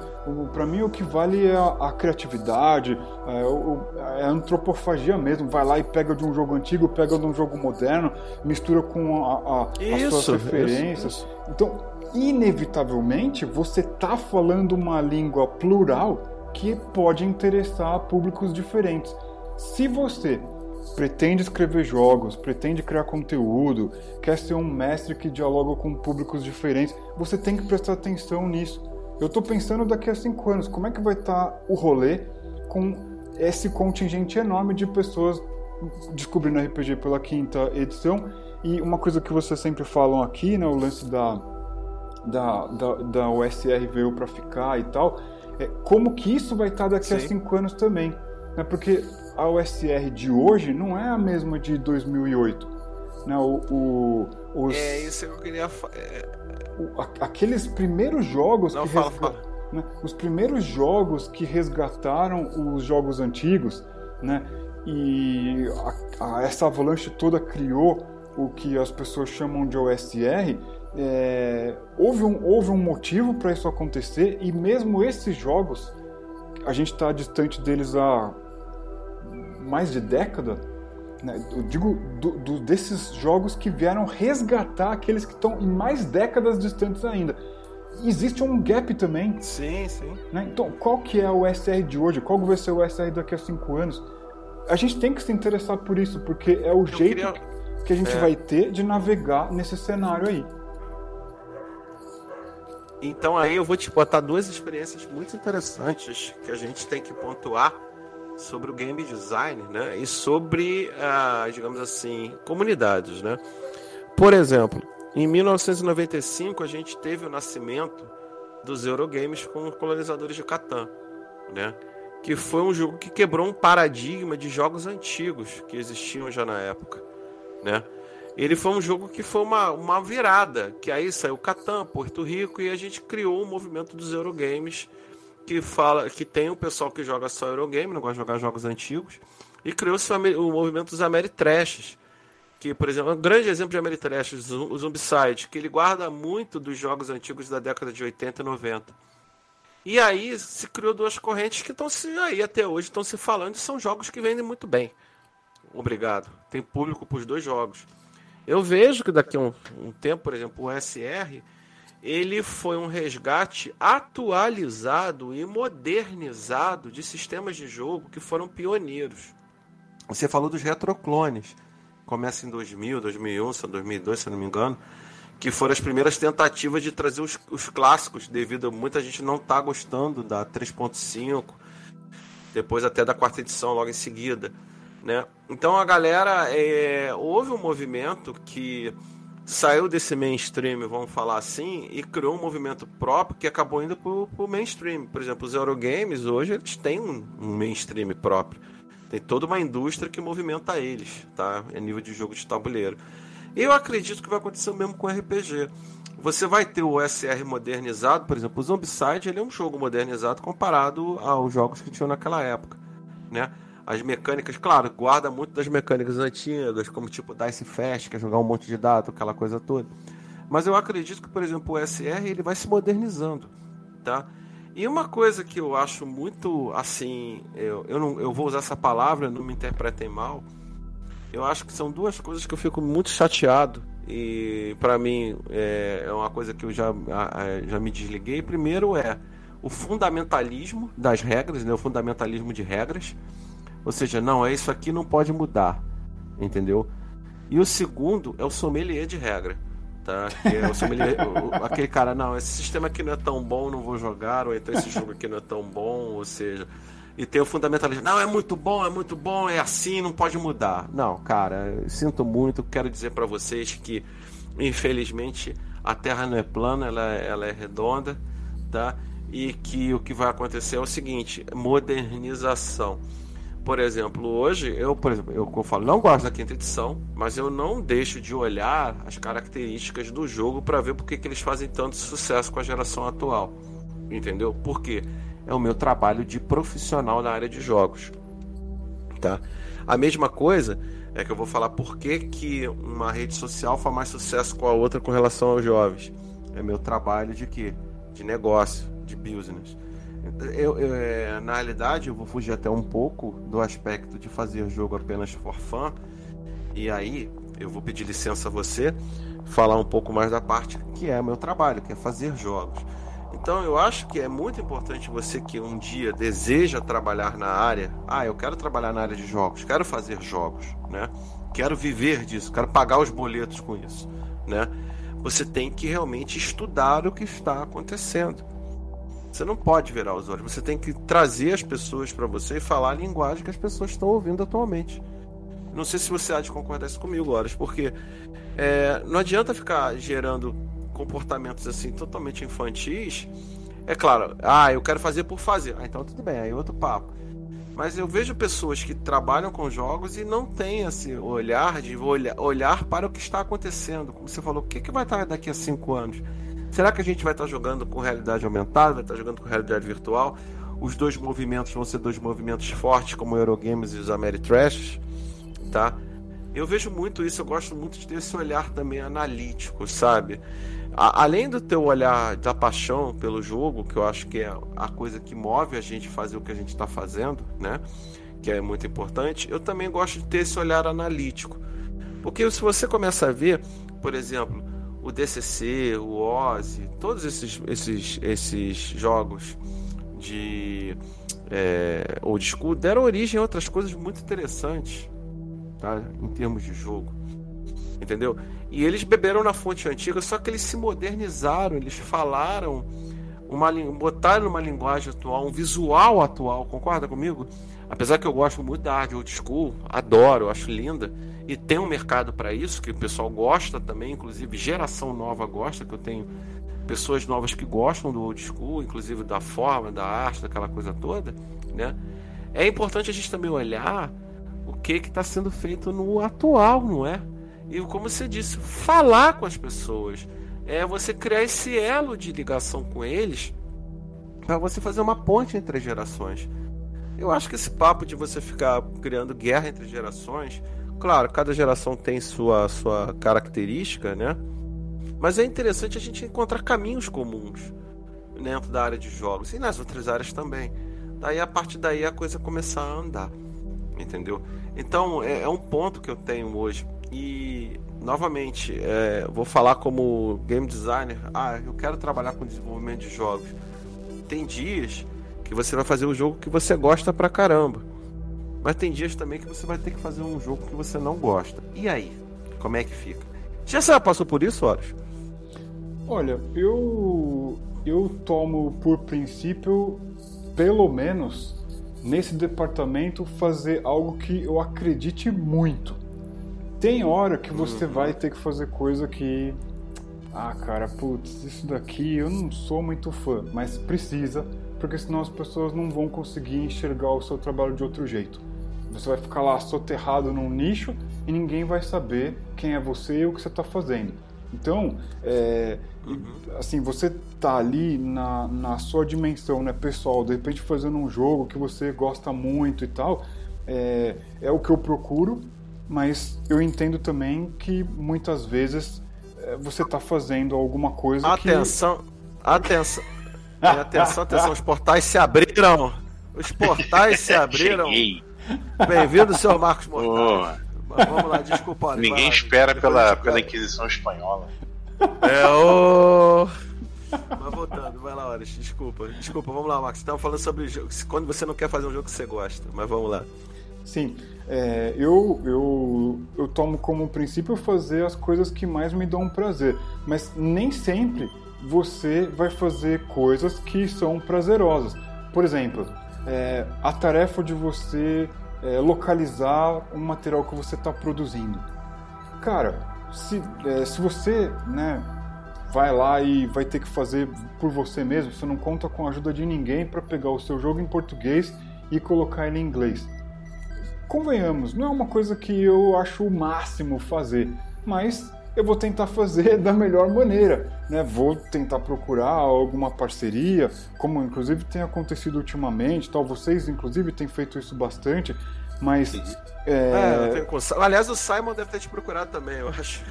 Para mim, o que vale é a, a criatividade, é, o, é, a antropofagia mesmo. Vai lá e pega de um jogo antigo, pega de um jogo moderno, mistura com a, a, isso, as suas referências. Isso, isso. Então, inevitavelmente, você está falando uma língua plural que pode interessar públicos diferentes. Se você pretende escrever jogos, pretende criar conteúdo, quer ser um mestre que dialoga com públicos diferentes, você tem que prestar atenção nisso. Eu estou pensando daqui a cinco anos, como é que vai estar tá o rolê com esse contingente enorme de pessoas descobrindo RPG pela quinta edição. E uma coisa que vocês sempre falam aqui, né, o lance da, da, da, da OSR veio para ficar e tal, é como que isso vai estar tá daqui Sim. a cinco anos também. Né? Porque a OSR de hoje não é a mesma de 2008. Né? O, o, os, é isso que eu queria é... o, aqueles primeiros jogos não, que fala, resga... fala. Né? os primeiros jogos que resgataram os jogos antigos, né? E a, a, essa avalanche toda criou o que as pessoas chamam de OSR. É, houve, um, houve um motivo para isso acontecer e mesmo esses jogos a gente está distante deles há mais de década, né, eu digo do, do, desses jogos que vieram resgatar aqueles que estão em mais décadas distantes ainda. Existe um gap também. Sim, sim. Né? Então, qual que é o SR de hoje? Qual vai ser o SR daqui a cinco anos? A gente tem que se interessar por isso, porque é o eu jeito queria... que a gente é. vai ter de navegar nesse cenário aí. Então aí eu vou te botar duas experiências muito interessantes que a gente tem que pontuar sobre o game design, né? E sobre, ah, digamos assim, comunidades, né? Por exemplo, em 1995 a gente teve o nascimento dos Eurogames com colonizadores de Catan, né? Que foi um jogo que quebrou um paradigma de jogos antigos que existiam já na época, né? Ele foi um jogo que foi uma, uma virada, que aí saiu Catan, Porto Rico e a gente criou o movimento dos Eurogames que fala que tem o pessoal que joga só Eurogame, não gosta de jogar jogos antigos, e criou-se o movimento dos Ameritrashes, que, por exemplo, um grande exemplo de Ameritrash, o Zombicide, que ele guarda muito dos jogos antigos da década de 80 e 90. E aí se criou duas correntes que estão se aí até hoje estão se falando e são jogos que vendem muito bem. Obrigado. Tem público para os dois jogos. Eu vejo que daqui a um, um tempo, por exemplo, o SR ele foi um resgate atualizado e modernizado de sistemas de jogo que foram pioneiros. Você falou dos retroclones, começa em 2000, 2001, 2002, se não me engano, que foram as primeiras tentativas de trazer os, os clássicos, devido a muita gente não tá gostando da 3.5, depois até da quarta edição logo em seguida, né? Então a galera é, houve um movimento que saiu desse mainstream, vamos falar assim, e criou um movimento próprio que acabou indo pro, pro mainstream. Por exemplo, os Eurogames hoje eles têm um, um mainstream próprio. Tem toda uma indústria que movimenta eles, tá? A nível de jogo de tabuleiro. Eu acredito que vai acontecer o mesmo com RPG. Você vai ter o SR modernizado, por exemplo, o Zombicide ele é um jogo modernizado comparado aos jogos que tinham naquela época, né? As mecânicas, claro, guarda muito das mecânicas antigas, como tipo Dice Fast, que é jogar um monte de dado, aquela coisa toda. Mas eu acredito que, por exemplo, o SR ele vai se modernizando, tá? E uma coisa que eu acho muito assim, eu, eu, não, eu vou usar essa palavra, não me interpretem mal. Eu acho que são duas coisas que eu fico muito chateado e para mim é, é, uma coisa que eu já, já me desliguei. Primeiro é o fundamentalismo das regras, né? o fundamentalismo de regras. Ou seja, não, é isso aqui não pode mudar. Entendeu? E o segundo é o sommelier de regra. Tá? Que é o sommelier, aquele cara, não, esse sistema aqui não é tão bom, não vou jogar, ou então esse jogo aqui não é tão bom, ou seja. E tem o fundamentalista, não, é muito bom, é muito bom, é assim, não pode mudar. Não, cara, sinto muito, quero dizer para vocês que, infelizmente, a Terra não é plana, ela, ela é redonda, tá? e que o que vai acontecer é o seguinte: modernização. Por exemplo, hoje eu, por exemplo, eu, eu falo, não gosto da quinta edição, mas eu não deixo de olhar as características do jogo para ver por que eles fazem tanto sucesso com a geração atual. Entendeu? Por quê? É o meu trabalho de profissional na área de jogos. Tá? A mesma coisa é que eu vou falar por que, que uma rede social faz mais sucesso com a outra com relação aos jovens. É meu trabalho de quê? De negócio, de business. Eu, eu, é, na realidade, eu vou fugir até um pouco do aspecto de fazer jogo apenas for fun. E aí, eu vou pedir licença a você falar um pouco mais da parte que é meu trabalho, que é fazer jogos. Então, eu acho que é muito importante você que um dia deseja trabalhar na área. Ah, eu quero trabalhar na área de jogos, quero fazer jogos, né? Quero viver disso, quero pagar os boletos com isso, né? Você tem que realmente estudar o que está acontecendo você não pode virar os olhos. Você tem que trazer as pessoas para você e falar a linguagem que as pessoas estão ouvindo atualmente. Não sei se você há de concordar isso comigo, Horas, porque é, não adianta ficar gerando comportamentos assim totalmente infantis. É claro, ah, eu quero fazer por fazer. Ah, então tudo bem, aí outro papo. Mas eu vejo pessoas que trabalham com jogos e não têm esse olhar de olhar, olhar para o que está acontecendo. Como você falou, o que, que vai estar daqui a cinco anos? Será que a gente vai estar jogando com realidade aumentada, vai estar jogando com realidade virtual? Os dois movimentos vão ser dois movimentos fortes, como o Eurogames e os Ameritrash, tá? Eu vejo muito isso, eu gosto muito de ter esse olhar também analítico, sabe? A, além do teu olhar da paixão pelo jogo, que eu acho que é a coisa que move a gente fazer o que a gente está fazendo, né? Que é muito importante, eu também gosto de ter esse olhar analítico. Porque se você começa a ver, por exemplo, o DCC, o Ozzy, todos esses, esses, esses jogos de é, old school deram origem a outras coisas muito interessantes, tá? Em termos de jogo, entendeu? E eles beberam na fonte antiga, só que eles se modernizaram, eles falaram uma botaram uma linguagem atual, um visual atual, concorda comigo? Apesar que eu gosto muito da arte old school, adoro, acho linda e tem um mercado para isso, que o pessoal gosta também, inclusive geração nova gosta, que eu tenho pessoas novas que gostam do old school, inclusive da forma, da arte, daquela coisa toda, né? É importante a gente também olhar o que está sendo feito no atual, não é? E como você disse, falar com as pessoas, é você criar esse elo de ligação com eles para você fazer uma ponte entre as gerações. Eu acho que esse papo de você ficar criando guerra entre gerações Claro, cada geração tem sua, sua característica, né? Mas é interessante a gente encontrar caminhos comuns dentro da área de jogos e nas outras áreas também. Daí a partir daí a coisa começar a andar, entendeu? Então é, é um ponto que eu tenho hoje e novamente é, vou falar como game designer. Ah, eu quero trabalhar com desenvolvimento de jogos. Tem dias que você vai fazer o jogo que você gosta pra caramba mas tem dias também que você vai ter que fazer um jogo que você não gosta. E aí? Como é que fica? Já você passou por isso, Horus? Olha, eu eu tomo por princípio, pelo menos nesse departamento, fazer algo que eu acredite muito. Tem hora que você uhum. vai ter que fazer coisa que. Ah, cara, putz, isso daqui eu não sou muito fã, mas precisa, porque senão as pessoas não vão conseguir enxergar o seu trabalho de outro jeito. Você vai ficar lá soterrado num nicho e ninguém vai saber quem é você e o que você está fazendo. Então, é, uhum. assim, você tá ali na, na sua dimensão, né, pessoal, de repente fazendo um jogo que você gosta muito e tal, é, é o que eu procuro, mas eu entendo também que muitas vezes é, você está fazendo alguma coisa atenção, que... Atenção, atenção, atenção, os portais se abriram, os portais se abriram. Cheguei. Bem-vindo, senhor Marcos Mortari. Vamos lá, desculpa. Ninguém espera pela, pela Inquisição Espanhola. É o. Mas voltando, vai lá, Horas. Desculpa, desculpa, vamos lá, Marcos. Você estava falando sobre quando você não quer fazer um jogo que você gosta, mas vamos lá. Sim, é, eu, eu, eu tomo como princípio fazer as coisas que mais me dão prazer, mas nem sempre você vai fazer coisas que são prazerosas. Por exemplo, é, a tarefa de você é, localizar o material que você está produzindo. Cara, se, é, se você né, vai lá e vai ter que fazer por você mesmo, você não conta com a ajuda de ninguém para pegar o seu jogo em português e colocar ele em inglês. Convenhamos, não é uma coisa que eu acho o máximo fazer, mas eu vou tentar fazer da melhor maneira, né? Vou tentar procurar alguma parceria, como inclusive tem acontecido ultimamente, tal. Vocês inclusive têm feito isso bastante, mas é... É, aliás o Simon deve ter te procurado também, eu acho.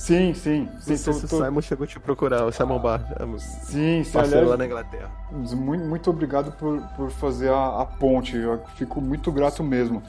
Sim, sim. sim tô, se tô... o Simon chegou a te procurar, o Simon Bar. Sim, sim. Aliás, lá na Inglaterra. Muito, muito obrigado por, por fazer a, a ponte. Eu fico muito grato mesmo.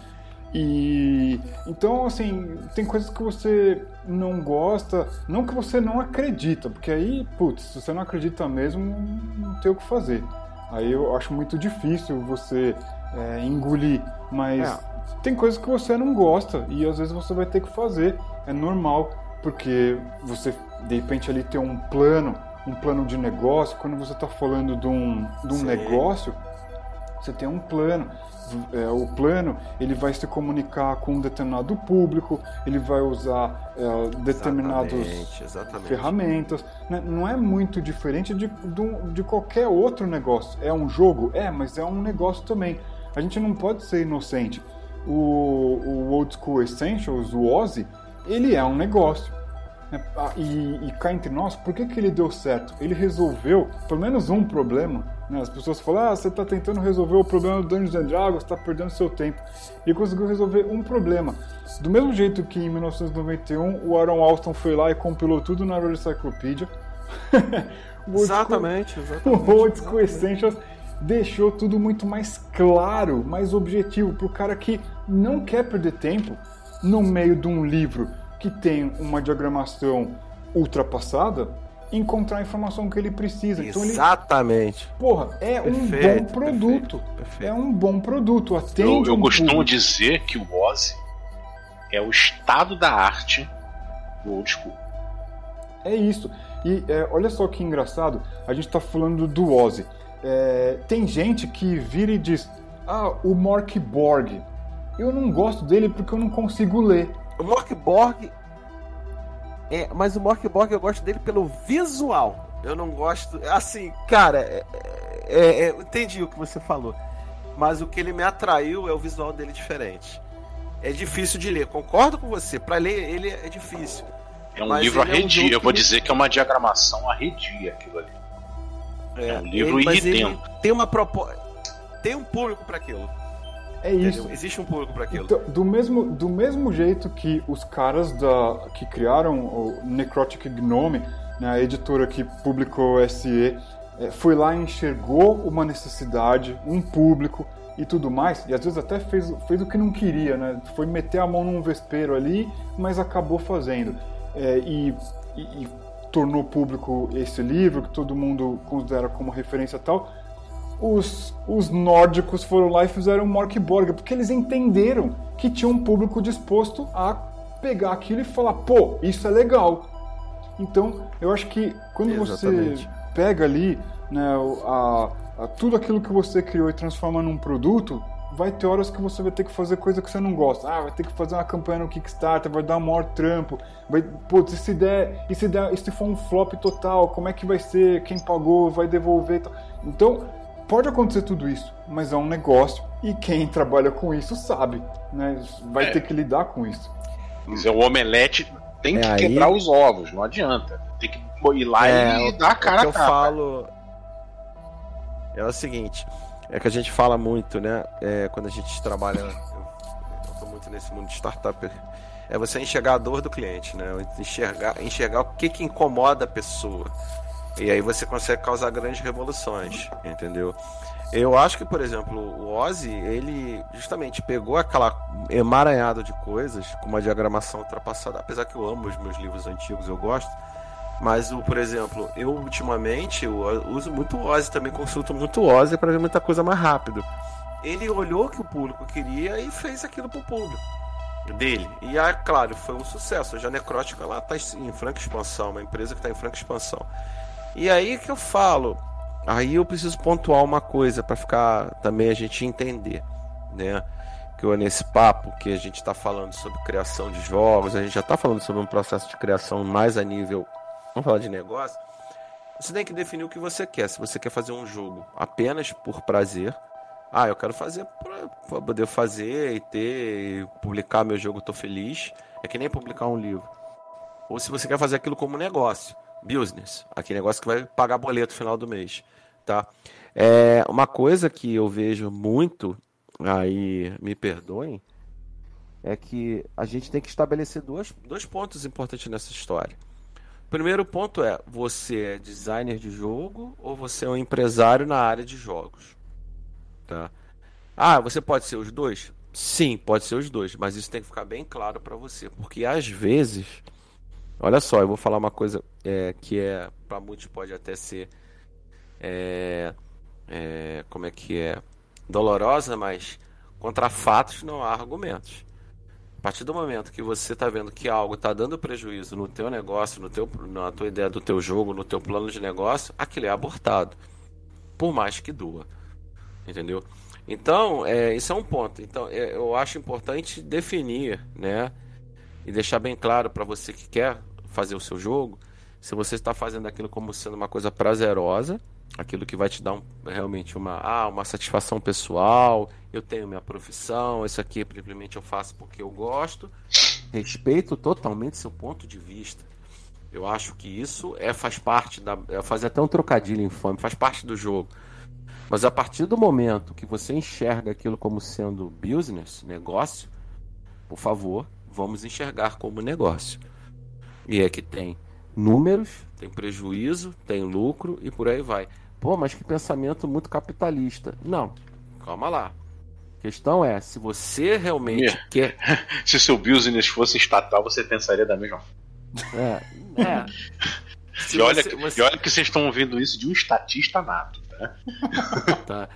E então, assim, tem coisas que você não gosta, não que você não acredita, porque aí, putz, se você não acredita mesmo, não tem o que fazer. Aí eu acho muito difícil você é, engolir, mas é. tem coisas que você não gosta e às vezes você vai ter que fazer, é normal, porque você de repente ali tem um plano, um plano de negócio, quando você está falando de um, de um negócio, você tem um plano é, o plano ele vai se comunicar com um determinado público, ele vai usar é, determinadas ferramentas. Né? Não é muito diferente de, de, de qualquer outro negócio. É um jogo? É, mas é um negócio também. A gente não pode ser inocente. O, o Old School Essentials, o Ozzy, ele é um negócio. Né? Ah, e, e cá entre nós, por que, que ele deu certo? Ele resolveu pelo menos um problema? As pessoas falam, ah, você está tentando resolver o problema do Dungeons and Dragons, está perdendo seu tempo. E conseguiu resolver um problema. Do mesmo jeito que em 1991 o Aaron Alston foi lá e compilou tudo na World Encyclopedia. exatamente, exatamente. O Old School Essentials deixou tudo muito mais claro, mais objetivo, para o cara que não quer perder tempo no meio de um livro que tem uma diagramação ultrapassada encontrar a informação que ele precisa. Exatamente. Então ele, porra, é perfeito, um bom produto. Perfeito, perfeito. É um bom produto. Atende eu, eu um costumo público. dizer que o Ozzy é o estado da arte do old school. É isso. E é, olha só que engraçado, a gente está falando do Ozzy. É, tem gente que vira e diz: Ah, o Mark Borg. Eu não gosto dele porque eu não consigo ler. O Mark Borg é, mas o Mork Borg eu gosto dele pelo visual. Eu não gosto. Assim, cara, é, é, é, eu entendi o que você falou. Mas o que ele me atraiu é o visual dele diferente. É difícil de ler, concordo com você. Para ler ele é difícil. É um livro arredio. É um eu vou dizer que é uma diagramação arredia aquilo ali. É, é um livro ele, irritante. Tem uma proposta. Tem um público para aquilo. É isso. Entendeu? Existe um público para aquilo. Então, do, mesmo, do mesmo jeito que os caras da, que criaram o Necrotic Gnome, né, a editora que publicou SE, é, foi lá e enxergou uma necessidade, um público e tudo mais, e às vezes até fez, fez o que não queria, né? Foi meter a mão num vespeiro ali, mas acabou fazendo. É, e, e, e tornou público esse livro, que todo mundo considera como referência tal, os, os nórdicos foram lá e fizeram Morkborg, porque eles entenderam que tinha um público disposto a pegar aquilo e falar, pô, isso é legal. Então, eu acho que quando Exatamente. você pega ali né, a, a, tudo aquilo que você criou e transforma num produto, vai ter horas que você vai ter que fazer coisa que você não gosta. Ah, vai ter que fazer uma campanha no Kickstarter, vai dar um maior trampo. Vai, putz, e se der, e se der, e se for um flop total, como é que vai ser? Quem pagou vai devolver? Então, pode acontecer tudo isso, mas é um negócio e quem trabalha com isso sabe, né? Vai é. ter que lidar com isso. Mas é o omelete tem é que aí... quebrar os ovos, não adianta. Tem que ir lá é, e dar a cara o que eu falo é o seguinte, é que a gente fala muito, né? É, quando a gente trabalha, eu, eu tô muito nesse mundo de startup, é você enxergar a dor do cliente, né? Enxergar, enxergar o que que incomoda a pessoa. E aí você consegue causar grandes revoluções, entendeu? Eu acho que, por exemplo, o Ozzy, ele justamente pegou aquela emaranhada de coisas com uma diagramação ultrapassada, apesar que eu amo os meus livros antigos, eu gosto. Mas, o, por exemplo, eu ultimamente eu uso muito o Ozzy, também consulto muito o Ozzy para ver muita coisa mais rápido. Ele olhou o que o público queria e fez aquilo pro público dele. E, é claro, foi um sucesso. A Necrótica está em franca expansão, uma empresa que está em franca expansão. E aí que eu falo, aí eu preciso pontuar uma coisa para ficar também a gente entender, né? Que eu, nesse papo que a gente está falando sobre criação de jogos, a gente já está falando sobre um processo de criação mais a nível, vamos falar de negócio. Você tem que definir o que você quer. Se você quer fazer um jogo apenas por prazer, ah, eu quero fazer para poder fazer e ter, e publicar meu jogo, tô feliz. É que nem publicar um livro. Ou se você quer fazer aquilo como negócio, business, aquele negócio que vai pagar boleto no final do mês, tá? É uma coisa que eu vejo muito, aí me perdoem, é que a gente tem que estabelecer dois, dois pontos importantes nessa história. O primeiro ponto é: você é designer de jogo ou você é um empresário na área de jogos? Tá? Ah, você pode ser os dois? Sim, pode ser os dois, mas isso tem que ficar bem claro para você, porque às vezes, olha só, eu vou falar uma coisa é, que é para muitos pode até ser, é, é, como é que é, dolorosa, mas contra fatos não há argumentos. A partir do momento que você está vendo que algo está dando prejuízo no teu negócio, no teu, na tua ideia do teu jogo, no teu plano de negócio, aquilo é abortado, por mais que doa. Entendeu? Então, é, isso é um ponto. Então, é, eu acho importante definir, né? E deixar bem claro para você que quer fazer o seu jogo, se você está fazendo aquilo como sendo uma coisa prazerosa, aquilo que vai te dar um, realmente uma, ah, uma satisfação pessoal, eu tenho minha profissão, isso aqui simplesmente eu faço porque eu gosto. Respeito totalmente seu ponto de vista. Eu acho que isso é faz parte da, é fazer até um trocadilho infame, faz parte do jogo. Mas a partir do momento que você enxerga aquilo como sendo business, negócio, por favor, vamos enxergar como negócio. E é que tem números, tem prejuízo, tem lucro e por aí vai. Pô, mas que pensamento muito capitalista. Não, calma lá. A questão é, se você realmente quer. se seu business fosse estatal, você pensaria da mesma forma. É. é. e, olha, você, você... e olha que vocês estão ouvindo isso de um estatista nato. tá.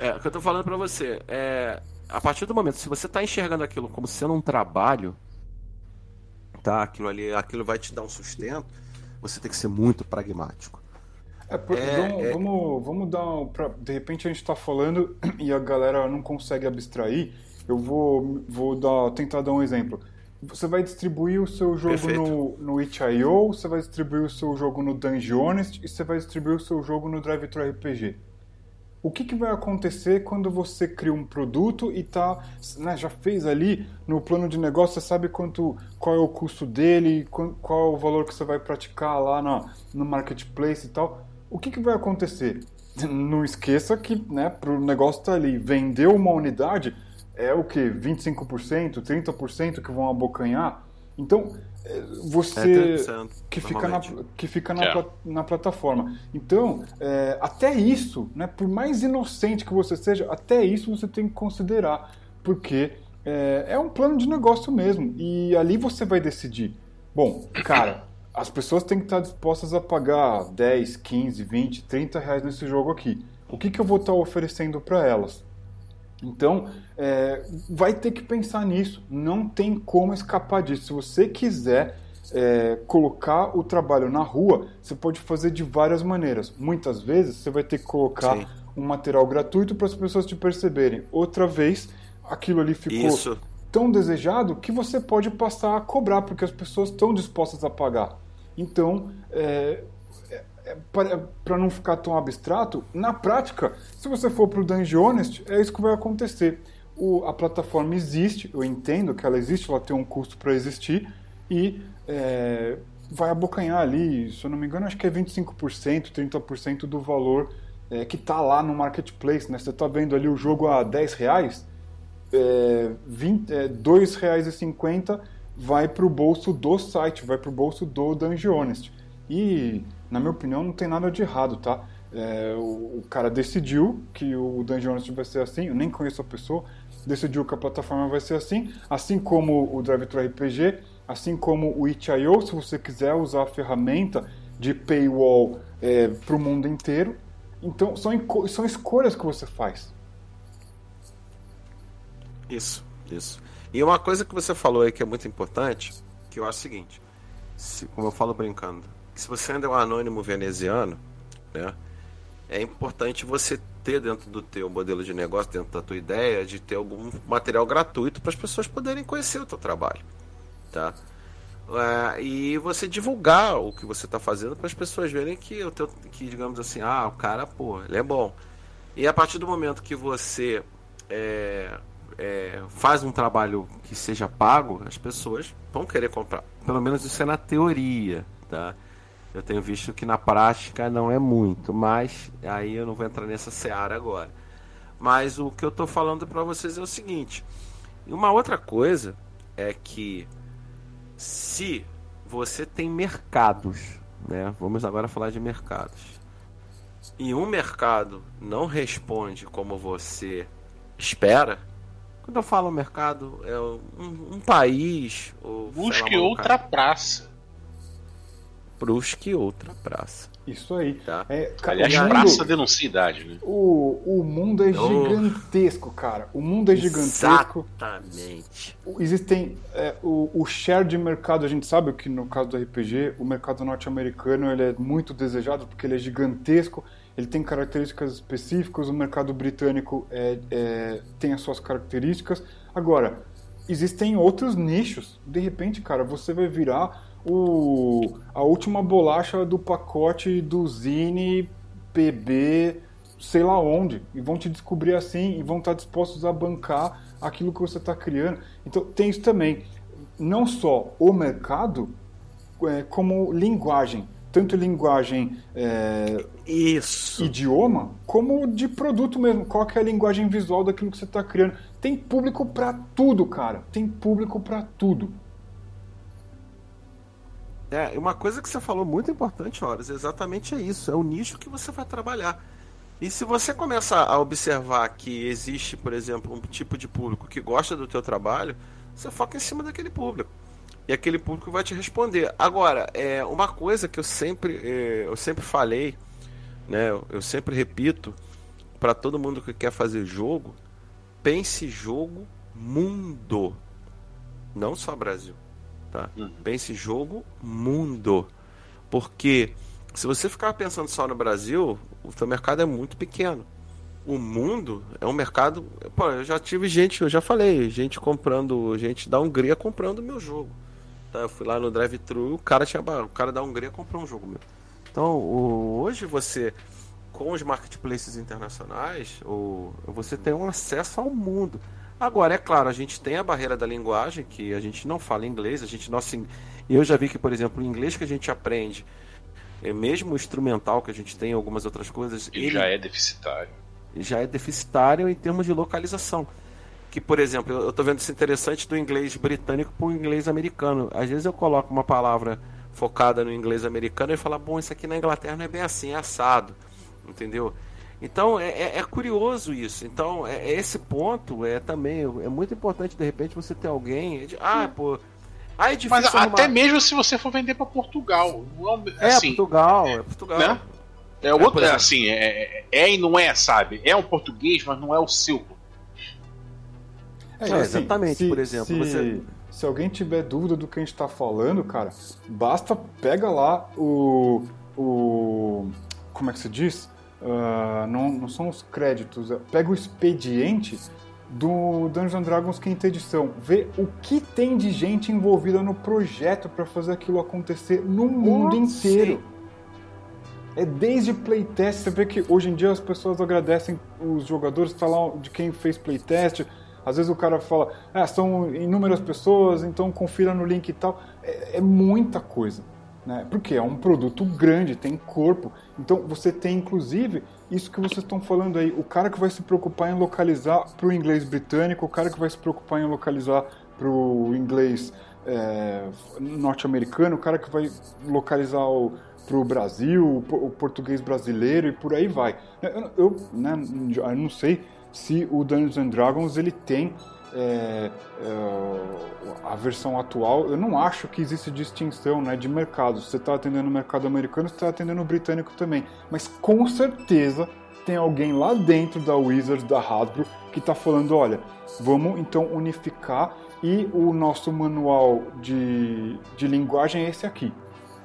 É, o que eu tô falando para você é. A partir do momento, se você tá enxergando aquilo como sendo um trabalho, Aquilo ali, aquilo vai te dar um sustento, você tem que ser muito pragmático. É, por, é, vamos, é... vamos, vamos, dar um, pra, de repente a gente está falando e a galera não consegue abstrair. Eu vou, vou dar, tentar dar um exemplo. Você vai distribuir o seu jogo Perfeito. no, no itch.io, você vai distribuir o seu jogo no Dungeonist e você vai distribuir o seu jogo no Drive-Thru RPG. O que, que vai acontecer quando você cria um produto e tá, né, já fez ali no plano de negócio, você sabe quanto, qual é o custo dele, qual é o valor que você vai praticar lá no, marketplace e tal. O que, que vai acontecer? Não esqueça que né, para o negócio estar tá ali, vendeu uma unidade, é o que? 25%, 30% que vão abocanhar? Então, você é que fica, na, que fica na, é. na plataforma. Então, é, até isso, né, por mais inocente que você seja, até isso você tem que considerar, porque é, é um plano de negócio mesmo. E ali você vai decidir. Bom, cara, as pessoas têm que estar dispostas a pagar 10, 15, 20, 30 reais nesse jogo aqui. O que, que eu vou estar oferecendo para elas? Então, é, vai ter que pensar nisso. Não tem como escapar disso. Se você quiser é, colocar o trabalho na rua, você pode fazer de várias maneiras. Muitas vezes você vai ter que colocar Sim. um material gratuito para as pessoas te perceberem. Outra vez, aquilo ali ficou Isso. tão desejado que você pode passar a cobrar, porque as pessoas estão dispostas a pagar. Então, é, para não ficar tão abstrato, na prática, se você for para o Dungeon Honest, é isso que vai acontecer. O, a plataforma existe, eu entendo que ela existe, ela tem um custo para existir e é, vai abocanhar ali, se eu não me engano, acho que é 25%, 30% do valor é, que está lá no marketplace. Né? Você está vendo ali o jogo a 10 reais, é, é, 2 reais e 50 vai para o bolso do site, vai para o bolso do Dungeon Honest. E na minha opinião, não tem nada de errado, tá? É, o, o, cara decidiu que o Dungeon Honest vai ser assim, eu nem conheço a pessoa, decidiu que a plataforma vai ser assim, assim como o Drive-Thru RPG, assim como o itch.io, se você quiser usar a ferramenta de paywall é, para o mundo inteiro. Então, são, são escolhas que você faz. Isso, isso. E uma coisa que você falou aí que é muito importante, que eu acho o seguinte, se, como eu falo brincando, se você ainda é um anônimo veneziano, né, é importante você ter dentro do teu modelo de negócio, dentro da tua ideia, de ter algum material gratuito para as pessoas poderem conhecer o teu trabalho, tá? É, e você divulgar o que você está fazendo para as pessoas verem que o teu, que digamos assim, ah, o cara, pô, ele é bom. E a partir do momento que você é, é, faz um trabalho que seja pago, as pessoas vão querer comprar. Pelo menos isso é na teoria, tá? Eu tenho visto que na prática não é muito, mas aí eu não vou entrar nessa seara agora. Mas o que eu estou falando para vocês é o seguinte: uma outra coisa é que se você tem mercados, né? Vamos agora falar de mercados. E um mercado não responde como você espera, quando eu falo mercado, é um, um país. Ou, Busque lá, outra praça. Busque outra praça. Isso aí. Tá. É, Aliás, mundo, praça denuncia idade, né? O, o mundo é oh. gigantesco, cara. O mundo é gigantesco. Exatamente. Existem. É, o, o share de mercado, a gente sabe que no caso do RPG, o mercado norte-americano ele é muito desejado porque ele é gigantesco ele tem características específicas, o mercado britânico é, é, tem as suas características. Agora, existem outros nichos. De repente, cara, você vai virar o, a última bolacha do pacote do Zine, PB, sei lá onde. E vão te descobrir assim e vão estar dispostos a bancar aquilo que você está criando. Então, tem isso também. Não só o mercado, é, como linguagem tanto linguagem é, Isso. idioma, como de produto mesmo. Qual é a linguagem visual daquilo que você está criando? Tem público para tudo, cara. Tem público para tudo. É, uma coisa que você falou muito importante, Horas, exatamente é isso. É o nicho que você vai trabalhar. E se você começa a observar que existe, por exemplo, um tipo de público que gosta do teu trabalho, você foca em cima daquele público e aquele público vai te responder. Agora, é uma coisa que eu sempre, é, eu sempre falei, né? Eu sempre repito para todo mundo que quer fazer jogo, pense jogo mundo, não só Brasil, tá? Uhum. Pense jogo mundo, porque se você ficar pensando só no Brasil, o seu mercado é muito pequeno. O mundo é um mercado. Pô, eu já tive gente, eu já falei, gente comprando, gente da Hungria comprando meu jogo. Tá? Eu fui lá no drive-thru, o cara tinha o cara da Hungria comprou um jogo meu. Então, o, hoje você com os marketplaces internacionais, o, você tem um acesso ao mundo. Agora, é claro, a gente tem a barreira da linguagem, que a gente não fala inglês, a gente nossa, eu já vi que, por exemplo, o inglês que a gente aprende, é mesmo o instrumental que a gente tem, algumas outras coisas, ele já é deficitário. Já é deficitário em termos de localização que, por exemplo, eu estou vendo isso interessante do inglês britânico para o inglês americano. Às vezes eu coloco uma palavra focada no inglês americano e falo, bom, isso aqui na Inglaterra não é bem assim, é assado, entendeu? Então é, é, é curioso isso. Então é, é, esse ponto é também é muito importante de repente você ter alguém, de, ah, pô, ah, é Mas arrumar... até mesmo se você for vender para Portugal, é, assim, é Portugal, é Portugal. Né? É, outro, é, assim, é, é e não é, sabe? É um português, mas não é o seu é, assim, exatamente, se, por exemplo. Se, você... se alguém tiver dúvida do que a gente está falando, cara, basta pega lá o. o como é que se diz? Uh, não, não são os créditos, é, pega o expediente do Dungeons Dragons quinta edição, vê o que tem de gente envolvida no projeto para fazer aquilo acontecer no mundo inteiro. É desde playtest, você vê que hoje em dia as pessoas agradecem os jogadores, tá lá de quem fez playtest, às vezes o cara fala, ah, são inúmeras pessoas, então confira no link e tal. É, é muita coisa. Né? Porque é um produto grande, tem corpo. Então você tem inclusive isso que vocês estão falando aí, o cara que vai se preocupar em localizar para o inglês britânico, o cara que vai se preocupar em localizar para o inglês é, norte-americano, o cara que vai localizar para o Brasil, o português brasileiro e por aí vai. Eu, eu, né, eu não sei se o Dungeons and Dragons ele tem é, é, a versão atual, eu não acho que existe distinção né, de mercado. Você está atendendo o mercado americano, você está atendendo o britânico também. Mas com certeza tem alguém lá dentro da Wizards, da Hasbro, que está falando: olha, vamos então unificar e o nosso manual de, de linguagem é esse aqui.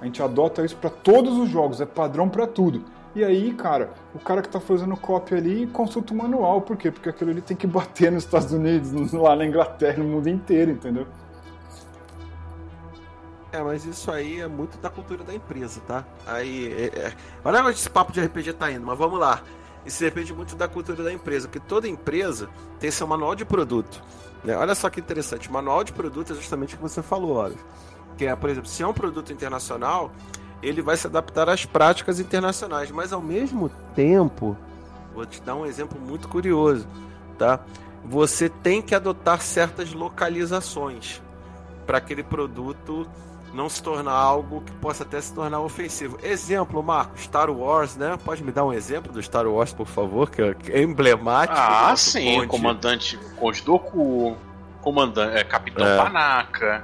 A gente adota isso para todos os jogos, é padrão para tudo. E aí, cara, o cara que tá fazendo cópia ali consulta o manual. Por quê? Porque aquilo ali tem que bater nos Estados Unidos, lá na Inglaterra, no mundo inteiro, entendeu? É, mas isso aí é muito da cultura da empresa, tá? Aí, é, é... olha onde esse papo de RPG tá indo, mas vamos lá. Isso depende muito da cultura da empresa, porque toda empresa tem seu manual de produto. Né? Olha só que interessante, manual de produto é justamente o que você falou, olha. Que é, por exemplo, se é um produto internacional, ele vai se adaptar às práticas internacionais, mas ao mesmo tempo, vou te dar um exemplo muito curioso, tá? Você tem que adotar certas localizações para aquele produto não se tornar algo que possa até se tornar ofensivo. Exemplo, Marco, Star Wars, né? Pode me dar um exemplo do Star Wars, por favor, que é emblemático. Ah, sim, Conde. comandante Conde Doku, comandante, é, Capitão é. Panaca,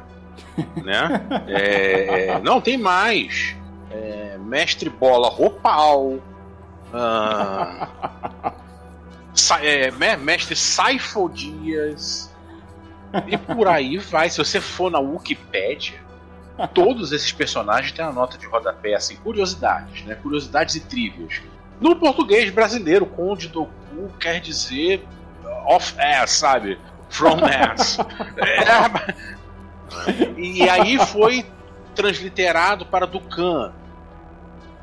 né? É, não, tem mais. É, Mestre Bola Ropal. Ah, sa, é, mestre Saifo Dias. E por aí vai. Se você for na Wikipedia, todos esses personagens têm a nota de rodapé, assim, curiosidades, né? Curiosidades e trivias. No português brasileiro, Conde do Cu quer dizer off ass, sabe? From ass. é, e aí foi transliterado para Ducan.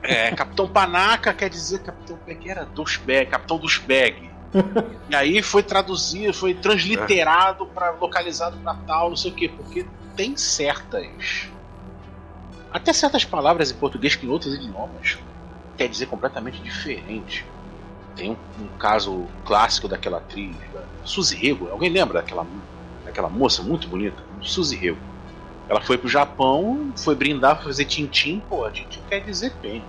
É, Capitão Panaca quer dizer Capitão que era Douchebag, Capitão Douchebag. E aí foi traduzido, foi transliterado para localizado para tal, não sei o quê, porque tem certas até certas palavras em português que em outros idiomas quer dizer completamente diferente. Tem um, um caso clássico daquela atriz, da Suzy Rego. Alguém lembra daquela, daquela moça muito bonita? Suzy Rego. Ela foi pro Japão, foi brindar, foi fazer tintim, pô, tintim quer dizer pênis.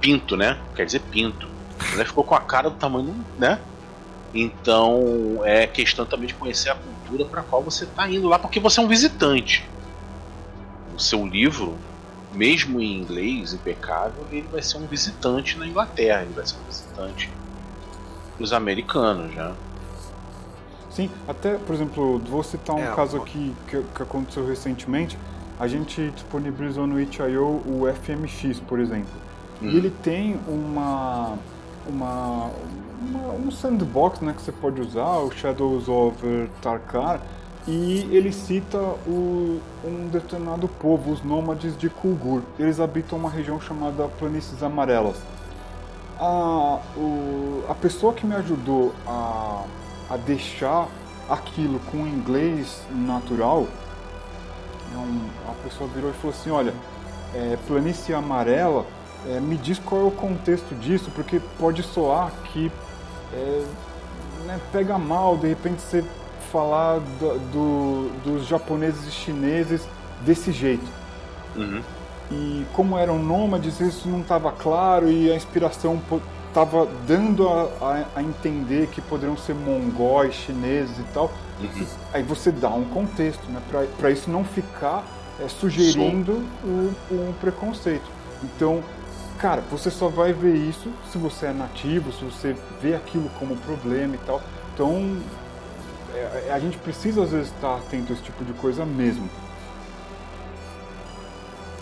Pinto, né? Quer dizer pinto. Ela ficou com a cara do tamanho, né? Então é questão também de conhecer a cultura para qual você está indo lá, porque você é um visitante o seu livro, mesmo em inglês impecável, ele vai ser um visitante na Inglaterra, ele vai ser um visitante dos americanos, já. Né? Sim, até, por exemplo, vou citar um é, caso aqui que, que aconteceu recentemente. A gente disponibilizou no itch.io o FMX, por exemplo. E ele tem uma, uma, uma, um sandbox né, que você pode usar, o Shadows of Tarkar, e ele cita o, um determinado povo, os nômades de Kulgur. Eles habitam uma região chamada Planícies Amarelas. A, o, a pessoa que me ajudou a, a deixar aquilo com inglês natural, um, a pessoa virou e falou assim, olha, é, planície amarela, é, me diz qual é o contexto disso, porque pode soar que é, né, pega mal, de repente você falar do, do, dos japoneses e chineses desse jeito. Uhum. E como eram nômades, isso não estava claro e a inspiração estava dando a, a, a, entender que poderiam ser mongóis, chineses e tal. Uhum. Aí você dá um contexto, né? Para isso não ficar é, sugerindo o, o preconceito. Então, cara, você só vai ver isso se você é nativo, se você vê aquilo como problema e tal. Então, é, a gente precisa às vezes estar atento a esse tipo de coisa mesmo.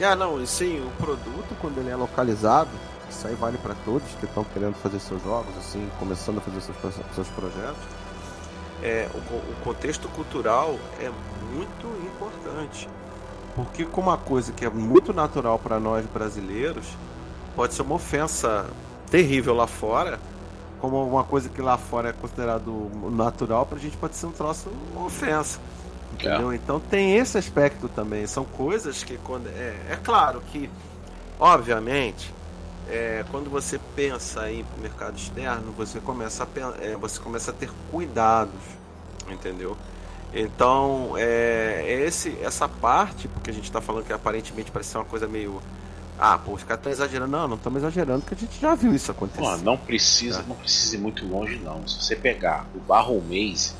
Ah, não, e sim, o produto quando ele é localizado, isso aí vale para todos que estão querendo fazer seus jogos, assim, começando a fazer seus, seus projetos. É, o, o contexto cultural é muito importante. Porque com uma coisa que é muito natural para nós brasileiros, pode ser uma ofensa terrível lá fora, como uma coisa que lá fora é considerado natural, pra gente pode ser um troço uma ofensa. Entendeu? É. Então tem esse aspecto também. São coisas que quando. É, é claro que, obviamente, é, quando você pensa em mercado externo, você começa a, é, você começa a ter cuidados, entendeu? Então, é, é esse, essa parte, porque a gente está falando que aparentemente parece ser uma coisa meio ah, pô, os caras estão exagerando. Não, não estamos exagerando, porque a gente já viu isso acontecer. Pô, não precisa, é. não precisa ir muito longe, não. Se você pegar o Barro Maze,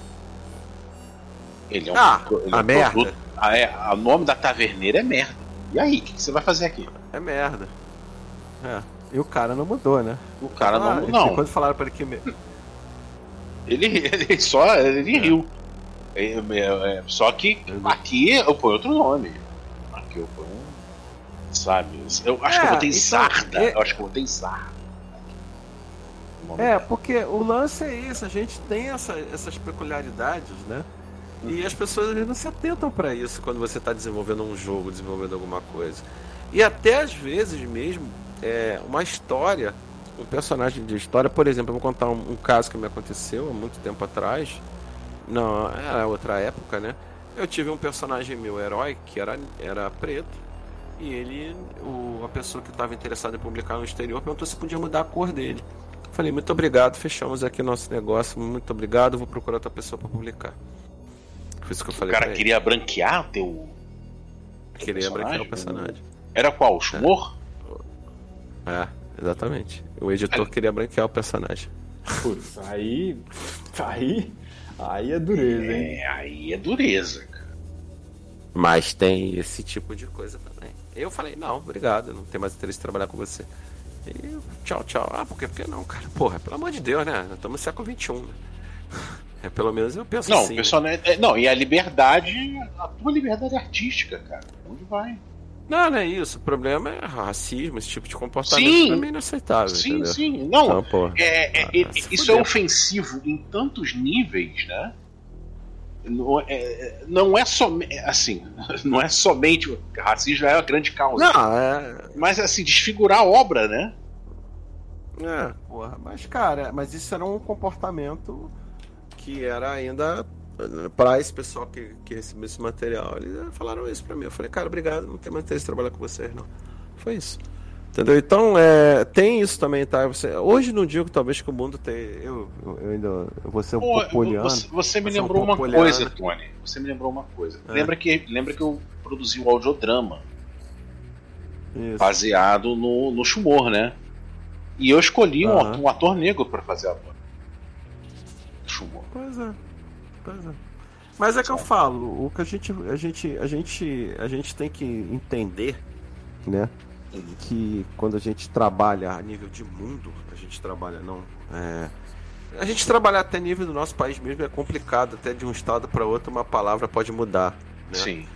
ele é um, ah, ele é um merda. produto. Ah, é, o nome da taverneira é merda. E aí, o que, que, você vai fazer aqui? É merda. É. E o cara não mudou, né? O cara ah, não mudou. Não. Quando falaram para ele que. Ele, ele só ele é. riu. É, é, só que aqui eu ponho outro nome. Aqui eu ponho sabe? Eu acho é, que eu vou em Sarda. É... Eu acho que eu vou em Sarda. É, porque o lance é isso, a gente tem essa, essas peculiaridades, né? E as pessoas não se atentam para isso quando você está desenvolvendo um jogo, desenvolvendo alguma coisa. E até às vezes mesmo, é, uma história, um personagem de história, por exemplo, eu vou contar um, um caso que me aconteceu há muito tempo atrás. Não, era outra época, né? Eu tive um personagem meu, herói, que era, era preto. E ele, o, a pessoa que estava interessada em publicar no exterior, perguntou se podia mudar a cor dele. Falei, muito obrigado, fechamos aqui nosso negócio, muito obrigado, vou procurar outra pessoa para publicar. Foi isso que eu falei. O cara queria branquear o teu. Queria branquear o personagem. Era qual? O Shumor? É. é, exatamente. O editor é. queria branquear o personagem. Putz, aí. Aí. Aí é dureza, hein? É, aí é dureza, cara. Mas tem esse tipo de coisa também. Eu falei, não, obrigado, não tenho mais interesse em trabalhar com você. E tchau, tchau. Ah, por que não, cara? Porra, pelo amor de Deus, né? Nós estamos no século XXI, né? É, pelo menos eu penso não, assim. Pessoal, né? é, não, e a liberdade, a tua liberdade artística, cara. Onde vai? Não, não é isso. O problema é racismo, esse tipo de comportamento sim, também inaceitável. Sim, entendeu? sim. Não, então, é, é, ah, é isso é ofensivo em tantos níveis, né? Não é, não é somente assim, não é somente racismo é a grande causa. Não, é... Mas assim, desfigurar a obra, né? É, porra, mas cara, mas isso era um comportamento que era ainda para esse pessoal que, que recebeu esse material. Eles falaram isso para mim. Eu falei, cara, obrigado, não tem mais interesse em trabalhar com vocês, não. Foi isso. Entendeu? Então, é, tem isso também, tá? Você, hoje não digo, talvez, que o mundo tem. Eu, eu ainda. Eu vou ser um Pô, poliano. Você, você me lembrou um uma coisa, Tony. Você me lembrou uma coisa. É. Lembra, que, lembra que eu produzi o um audiodrama isso. baseado no, no Shumor, né? E eu escolhi uhum. um, um, ator negro para fazer a voz. Shumor. Pois é. Pois é. Mas é que eu falo, o que a gente, a gente, a gente, a gente tem que entender, né? Que quando a gente trabalha a nível de mundo, a gente trabalha não, é, a gente trabalhar até nível do nosso país mesmo é complicado, até de um estado para outro uma palavra pode mudar. Né? Sim, sim.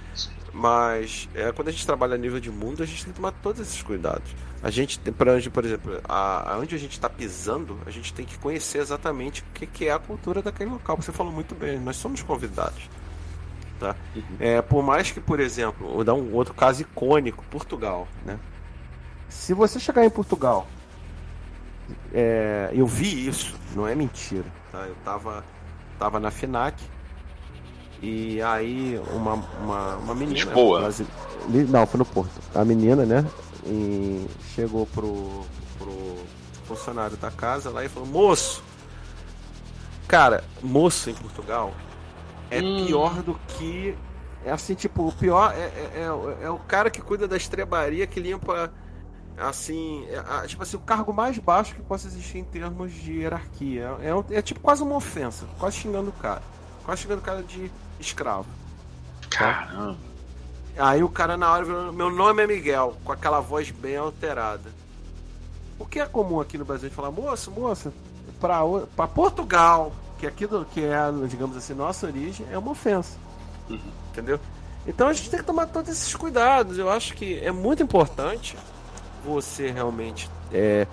Mas é, quando a gente trabalha a nível de mundo, a gente tem que tomar todos esses cuidados. A gente tem, por exemplo, a, onde a gente está pisando, a gente tem que conhecer exatamente o que, que, é a cultura daquele local. Você falou muito bem, nós somos convidados. Tá? Uhum. É, por mais que, por exemplo, vou dar um outro caso icônico, Portugal. Né? Se você chegar em Portugal, é, eu vi isso, não é mentira. Tá? Eu tava, tava na FINAC e aí uma, uma, uma menina. Lisboa. Não, foi no Porto. A menina, né? e chegou pro, pro funcionário da casa lá e falou: Moço, cara, moço em Portugal é hum. pior do que. É assim, tipo, o pior é, é, é, é o cara que cuida da estrebaria que limpa assim, é, tipo assim, o cargo mais baixo que possa existir em termos de hierarquia. É, é, tipo quase uma ofensa, quase xingando o cara. Quase xingando o cara de escravo. Caramba. Aí o cara na hora meu nome é Miguel, com aquela voz bem alterada. O que é comum aqui no Brasil de falar, moço, moça, para Portugal, que aqui do, que é, digamos assim, nossa origem, é uma ofensa. Uhum. Entendeu? Então a gente tem que tomar todos esses cuidados. Eu acho que é muito importante você realmente. É...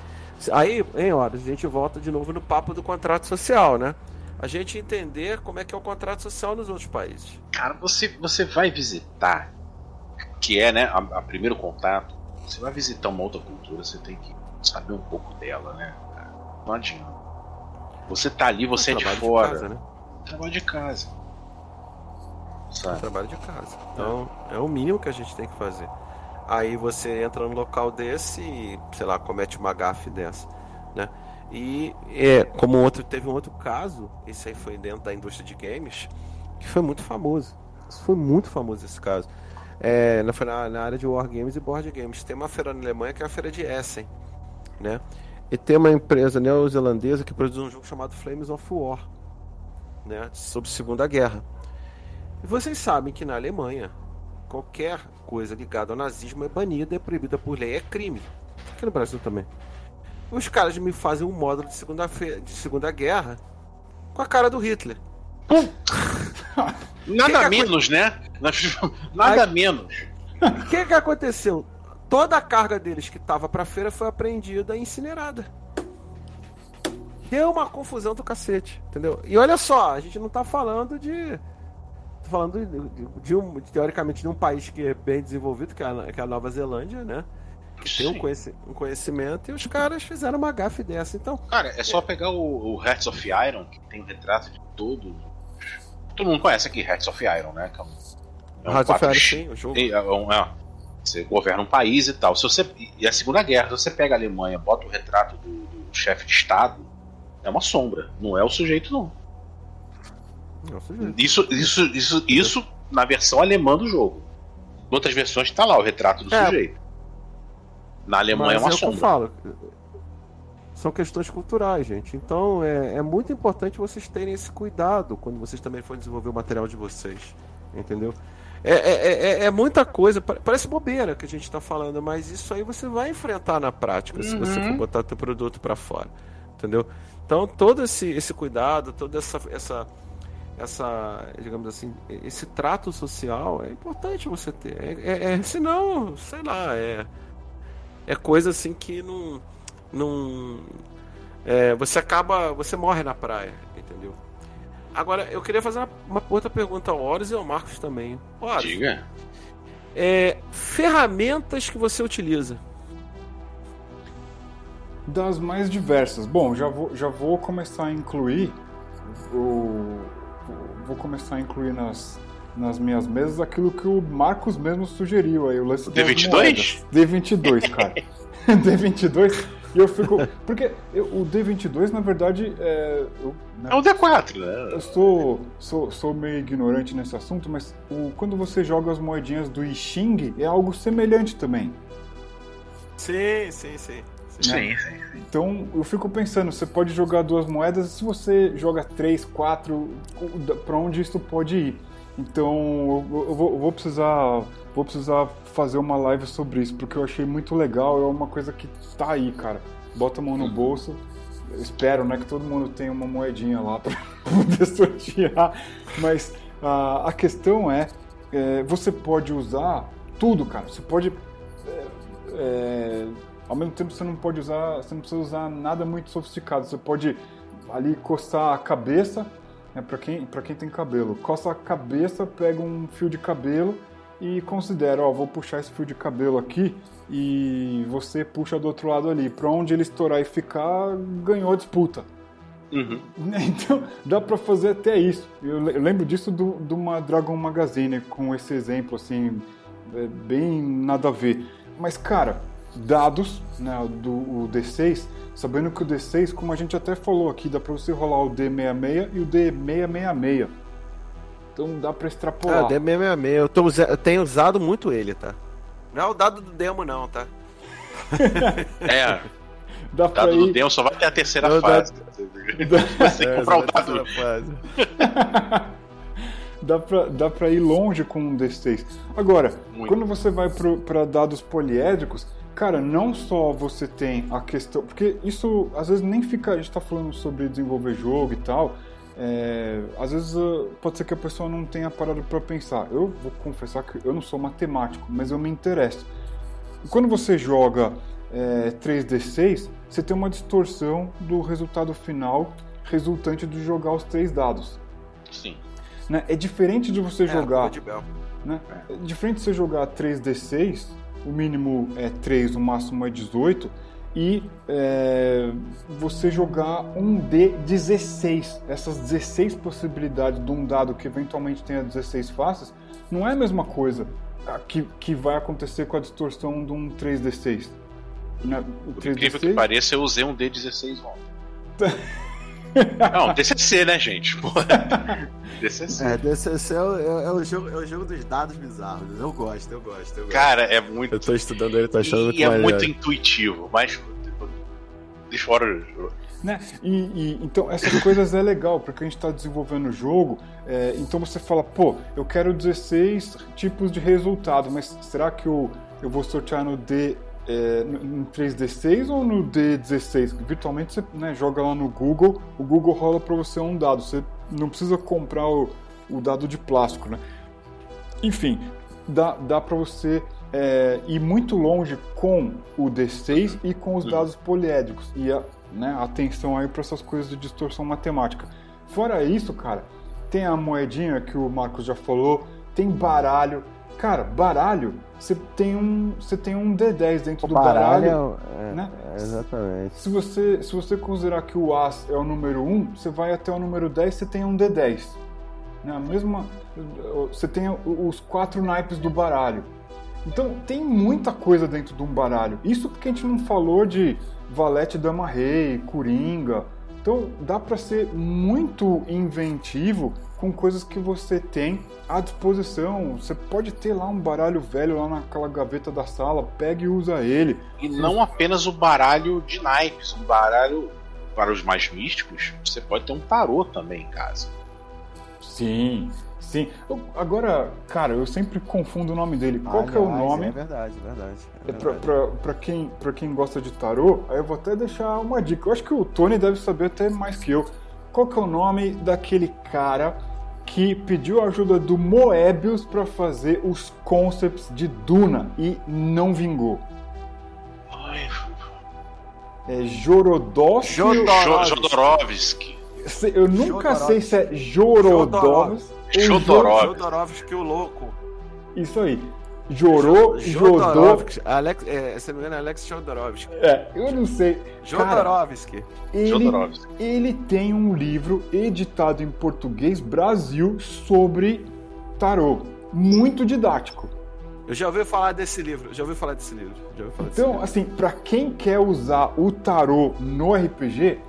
Aí, em horas, a gente volta de novo no papo do contrato social, né? A gente entender como é que é o contrato social nos outros países. Cara, você, você vai visitar que é né, a, a, primeiro contato. Você vai visitar uma outra cultura, você tem que saber um pouco dela, né? Não adianta. Você tá ali, você é, de fora. De casa, né? Trabalho de casa. Sabe? trabalho de casa. Então é. é o mínimo que a gente tem que fazer. Aí você entra num local desse e, sei lá, comete uma gafe dessa, né? E é, como outro, teve um outro caso, esse aí foi dentro da indústria de games, que foi muito famoso. Foi muito famoso esse caso é, na, na, área de wargames e board games. Tem uma feira na Alemanha que é a feira de Essen, né? E tem uma empresa neozelandesa que produz um jogo chamado Flames of War, né? Sobre Segunda Guerra. E vocês sabem que na Alemanha qualquer coisa ligada ao nazismo é banida, é proibida por lei, é crime. Aqui no Brasil também. Os caras me fazem um módulo de segunda, de segunda guerra com a cara do Hitler. Nada que menos, né? Nada Aí, menos. O que, que aconteceu? Toda a carga deles que estava pra feira foi apreendida e incinerada. Deu uma confusão do cacete, entendeu? E olha só, a gente não tá falando de tô falando de, de, um, teoricamente de um país que é bem desenvolvido, que é a, que é a Nova Zelândia, né? Tem um, conheci, conhecimento e os caras fizeram uma gafe dessa. Então, cara, é só é... pegar o, o Hearts of Iron, que tem retrato de todo. Todo mundo conhece aqui Hearts of Iron, né? Que é um, é um Hearts of Iron, sim, o jogo. É, um, é, você governa um país e tal. Se você, e a Segunda Guerra, se você pega a Alemanha, bota o retrato do, do chefe de Estado, é uma sombra, não é o sujeito, não. É o sujeito. Isso, isso, isso, isso na versão alemã do jogo. Em outras versões está lá o retrato do é. sujeito. Na Alemanha Mas é uma é sombra. eu falo. São questões culturais, gente. Então é, é muito importante vocês terem esse cuidado quando vocês também forem desenvolver o material de vocês. Entendeu? É, é, é, é, muita coisa, parece bobeira que a gente está falando, mas isso aí você vai enfrentar na prática uhum. se você for uhum. botar teu produto para fora, entendeu? Então todo esse, esse cuidado, toda essa, essa, essa, digamos assim, esse trato social é importante você ter. É, é, é, senão, sei lá, é, é coisa assim que não, não é, você acaba, você morre na praia, entendeu? Agora, eu queria fazer uma, uma outra pergunta ao Horus e ao Marcos também. Horus, Diga. É, ferramentas que você utiliza? Das mais diversas. Bom, já vou, já vou começar a incluir o, vou começar a incluir nas, nas minhas mesas aquilo que o Marcos mesmo sugeriu aí, o lance D22? D22, cara. D22 e eu fico. Porque eu, o D22, na verdade, é. Eu, né, é o D4, né? Eu sou, sou, sou meio ignorante nesse assunto, mas o, quando você joga as moedinhas do I Ching, é algo semelhante também. Sim, sim, sim. Sim, sim, sim. Então eu fico pensando, você pode jogar duas moedas, se você joga três, quatro, para onde isso pode ir? Então eu, eu, vou, eu vou precisar vou precisar fazer uma live sobre isso, porque eu achei muito legal, é uma coisa que tá aí, cara. Bota a mão no bolso, espero, né, que todo mundo tenha uma moedinha lá para poder sortear, mas a, a questão é, é, você pode usar tudo, cara. Você pode, é, é, ao mesmo tempo você não pode usar, você não precisa usar nada muito sofisticado. Você pode ali coçar a cabeça, né, para quem, para quem tem cabelo, coça a cabeça, pega um fio de cabelo e considera, ó, vou puxar esse fio de cabelo aqui e você puxa do outro lado ali. Para onde ele estourar e ficar, ganhou a disputa. Uhum. Então, dá para fazer até isso. Eu lembro disso de uma Dragon Magazine com esse exemplo, assim, é bem nada a ver. Mas, cara, dados, né, do o D6, sabendo que o D6, como a gente até falou aqui, dá para você rolar o D66 e o D666. Então dá pra extrapolar. Ah, D666. Eu, tô, eu tenho usado muito ele, tá? Não é o dado do demo, não, tá? é. Dá o dado ir... do demo só vai ter a terceira eu fase. Dá... Você é, comprar o dado. dá, pra, dá pra ir longe com um D6. Agora, muito. quando você vai pro, pra dados poliédricos, cara, não só você tem a questão. Porque isso às vezes nem fica. A gente tá falando sobre desenvolver jogo e tal. É, às vezes uh, pode ser que a pessoa não tenha parado para pensar. Eu vou confessar que eu não sou matemático, mas eu me interesso. quando você joga é, 3d6, você tem uma distorção do resultado final resultante de jogar os três dados. Sim. Né? É diferente de você é, jogar. Né? É diferente de você jogar 3d6, o mínimo é 3, o máximo é 18 e é, você jogar um D16. Essas 16 possibilidades de um dado que eventualmente tenha 16 faces, não é a mesma coisa que, que vai acontecer com a distorção de um 3D6. Né? O 3D6... incrível que pareça, eu usei um D16 ontem. Não, DCC, né, gente? DCC. É, DCC é o, é, é, o jogo, é o jogo dos dados bizarros. Eu gosto, eu gosto. Eu gosto. Cara, é muito. Eu tô estudando ele, tô achando e muito E é muito intuitivo, mas. Deixa fora. Né? E, e, então essas coisas é legal, porque a gente está desenvolvendo o jogo, é, então você fala, pô, eu quero 16 tipos de resultado, mas será que eu, eu vou sortear no D é, no 3D6 ou no D16? Virtualmente você né, joga lá no Google, o Google rola para você um dado, você não precisa comprar o, o dado de plástico, né? Enfim, dá, dá para você é, ir muito longe com o D6 e com os dados poliédricos e a, né, atenção aí para essas coisas de distorção matemática. Fora isso, cara, tem a moedinha que o Marcos já falou, tem baralho. Cara, baralho, você tem um, você tem um D10 dentro O do baralho. baralho é, né? é, exatamente. Se você, se você considerar que o As é o número 1, você vai até o número 10, você tem um D10. Né? A mesma, você tem os quatro naipes do baralho. Então tem muita coisa dentro de um baralho. Isso porque a gente não falou de valete, dama, rei, coringa. Então dá para ser muito inventivo com coisas que você tem à disposição. Você pode ter lá um baralho velho lá naquela gaveta da sala, pega e usa ele. E não apenas o baralho de naipes, um baralho para os mais místicos, você pode ter um tarô também em casa. Sim, sim. Eu- agora, cara, eu sempre confundo o nome dele. Qual que é o nome? É verdade, verdade. É É pra, verdade. pra, pra quem, pra quem gosta de tarô, aí eu vou até deixar uma dica. Eu acho que o Tony deve saber até mais que eu. Qual que é o nome daquele cara que pediu a ajuda do Moebius pra fazer os concepts de Duna e não vingou? Ai, É Jorodowski? Jodor- Jo- Jodorowsky. Eu nunca Jodorowsky. sei se é Jorodowski Jodorowsky. Jodorowsky, o louco. Isso aí. Jorô, Jodô. Jodorowsky. Alex, é, se não me engano, é Alex Jodorowsky. É, eu não sei. Cara, Jodorowsky. ele, Jodorowsky. ele tem um livro editado em português Brasil sobre tarô. Muito didático. Eu já ouvi falar desse livro. Já ouvi falar desse livro. Já ouvi falar Então, livro. assim, pra quem quer usar o tarô no RPG,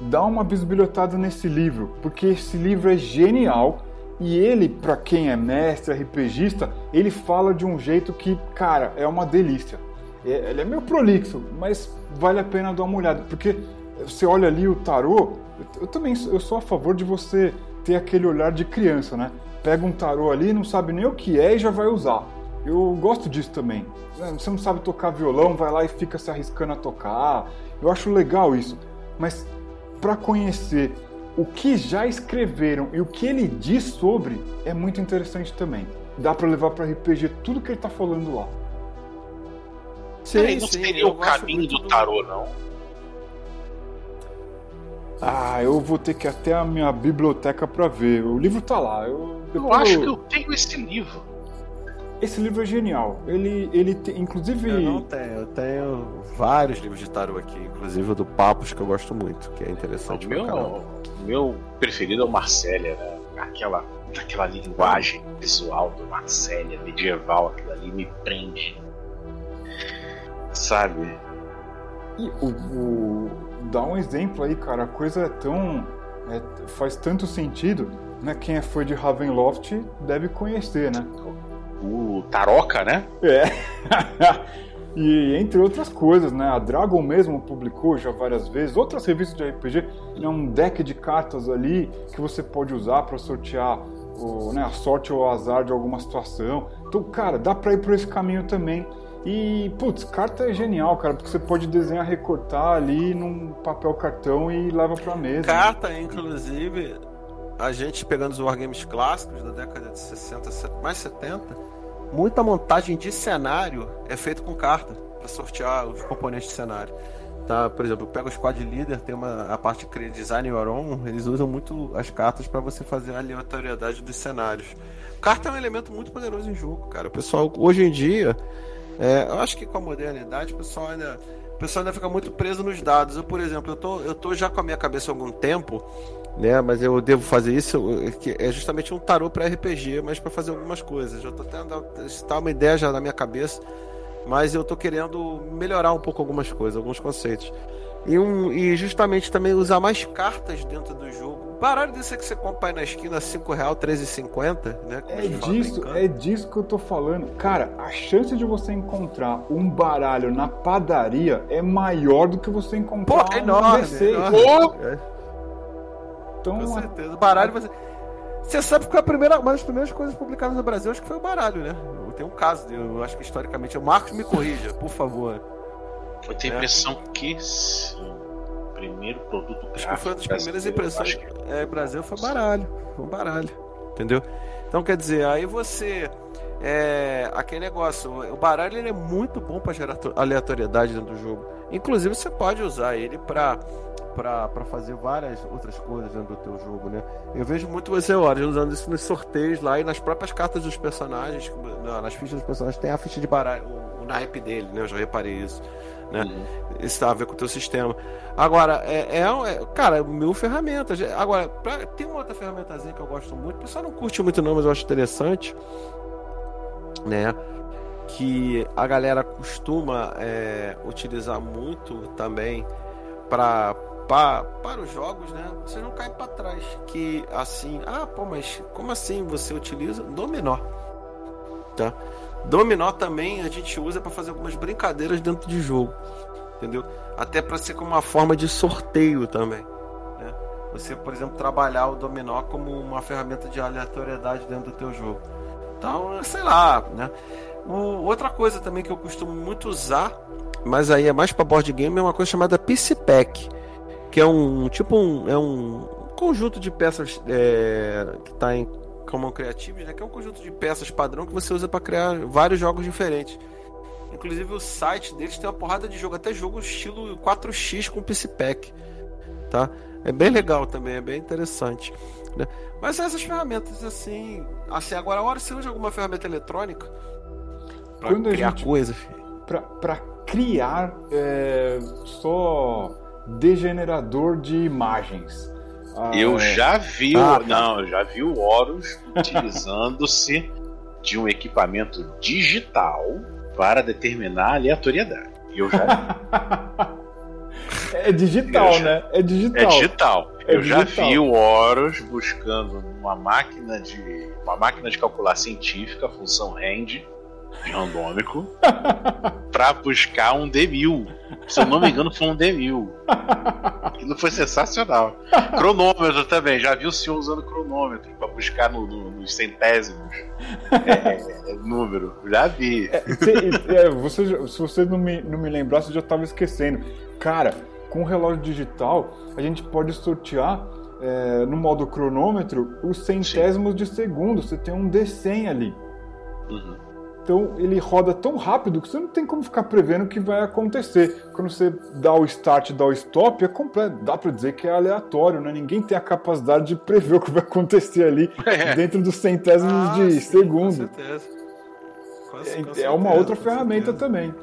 dá uma bisbilhotada nesse livro, porque esse livro é genial e ele, pra quem é mestre RPGista, ele fala de um jeito que, cara, é uma delícia. É- Ele é meio prolixo, mas vale a pena dar uma olhada, porque você olha ali o tarô, eu, eu também eu sou a favor de você ter aquele olhar de criança, né? Pega um tarô ali, não sabe nem o que é e já vai usar. Eu gosto disso também. Você não sabe tocar violão, vai lá e fica se arriscando a tocar. Eu acho legal isso. Mas para conhecer o que já escreveram e o que ele diz sobre é muito interessante também. Dá para levar para RPG tudo que ele tá falando lá. Peraí, não seria eu o caminho do tarô, não? Ah, eu vou ter que ir até a minha biblioteca para ver. O livro tá lá. Eu, Eu acho eu- que eu tenho esse livro. Esse livro é genial. Ele, ele te- inclusive. Eu não tenho, eu tenho vários livros de tarô aqui, inclusive o do Papos, que eu gosto muito, que é interessante O pra caramba. meu, meu preferido é o Marcélia, né? Aquela, aquela linguagem visual do Marcélia, medieval, aquilo ali me prende. Sabe? E o, o- dá um exemplo aí, cara. A coisa é tão. é- faz tanto sentido, né? Quem é fã de Ravenloft deve conhecer, né? O Taroca, né? É. e entre outras coisas, né? A Dragon mesmo publicou já várias vezes. Outras revistas de RPG, é um deck de cartas ali que você pode usar para sortear o, né, a sorte ou o azar de alguma situação. Então, cara, dá pra ir por esse caminho também. E, putz, carta é genial, cara, porque você pode desenhar, recortar ali num papel cartão e leva pra mesa. Carta, inclusive, a gente pegando os wargames clássicos da década de 60, set- mais 70, muita montagem de cenário é feita com carta, para sortear os componentes de cenário. Tá, por exemplo, pega o Squad Leader, tem uma, a parte de Design Your Own, eles usam muito as cartas para você fazer a aleatoriedade dos cenários. Carta é um elemento muito poderoso em jogo, cara. O pessoal, hoje em dia, é, eu acho que com a modernidade, o pessoal ainda, o pessoal ainda fica muito preso nos dados. Eu, por exemplo, eu tô, eu tô já com a minha cabeça há algum tempo, né? Mas eu devo fazer isso, que é justamente um tarô para RPG, mas para fazer algumas coisas. Eu tô tendo está uma ideia já na minha cabeça, mas eu tô querendo melhorar um pouco algumas coisas, alguns conceitos. E, um, e justamente também usar mais cartas dentro do jogo. Baralho desse que você compra aí na esquina, R$ 5 real, R$13,50, né? como É tá disso, é disso que eu tô falando. Cara, a chance de você encontrar um baralho na padaria é maior do que você encontrar Pô, é um enorme, D6. é enorme. É, Então, com certeza. O baralho você. Você sabe que foi a primeira, uma das primeiras coisas publicadas no Brasil, acho que foi o baralho, né? Eu tenho um caso, eu acho que historicamente. O Marcos me corrija, por favor. Eu tenho a É. impressão que esse primeiro produto gráfico. Acho que foi uma das primeiras impressões. que- É, Brasil foi baralho. Foi um baralho. Entendeu? Então quer dizer, aí você. é aquele negócio. O baralho ele é muito bom para gerar aleatoriedade dentro do jogo. Inclusive você pode usar ele para para fazer várias outras coisas dentro do teu jogo, né? Eu vejo muito você horas usando isso nos sorteios lá e nas próprias cartas dos personagens, nas fichas dos personagens tem a ficha de baralho, o, o naipe dele, né? Eu já reparei isso. Né? Uhum. Isso tem a ver com o teu sistema. Agora, é, é, é cara, mil ferramentas. Agora, pra, tem uma outra ferramentazinha que eu gosto muito, o pessoal não curte muito não, mas eu acho interessante, né? Que a galera costuma é, utilizar muito também para para os jogos, né? Você não cai para trás. Que assim, ah, pô, mas como assim você utiliza dominó? Tá? Dominó também a gente usa para fazer algumas brincadeiras dentro de jogo, entendeu? Até para ser como uma forma de sorteio também. Né? Você, por exemplo, trabalhar o dominó como uma ferramenta de aleatoriedade dentro do teu jogo. Então, sei lá, né? O, outra coisa também que eu costumo muito usar, mas aí é mais para board game, é uma coisa chamada PC Pack que é um tipo um, é um conjunto de peças é, que está em Common Creative, né, que é um conjunto de peças padrão que você usa para criar vários jogos diferentes. Inclusive o site deles tem uma porrada de jogo, até jogo estilo 4x com PC Pack, tá? É bem legal também, é bem interessante. Né? Mas essas ferramentas assim, assim agora a hora você usa alguma ferramenta eletrônica para criar gente, coisas, para criar é, só degenerador de imagens. Ah, eu é. já vi, ah, tá. não, eu já vi o Horus utilizando-se de um equipamento digital para determinar a aleatoriedade. Eu já É digital, já... né? É digital. É digital. É eu digital. já vi o Horus buscando uma máquina de uma máquina de calcular científica, a função RAND, randômico, para buscar um D1000. Se eu não me engano, foi um D1000. Aquilo foi sensacional. Cronômetro também, já vi o senhor usando cronômetro para buscar no, no, nos centésimos é, é, é, número. Já vi. É, é, você, se você não me, não me lembrar, você já estava esquecendo. Cara, com o relógio digital, a gente pode sortear é, no modo cronômetro os centésimos Sim. de segundo. Você tem um D100 ali. Uhum. Então ele roda tão rápido que você não tem como ficar prevendo o que vai acontecer. Quando você dá o start, dá o stop, é completo. Dá para dizer que é aleatório, né? Ninguém tem a capacidade de prever o que vai acontecer ali é. dentro dos centésimos ah, de sim, segundo. Com certeza. Com, é, é uma outra ferramenta também.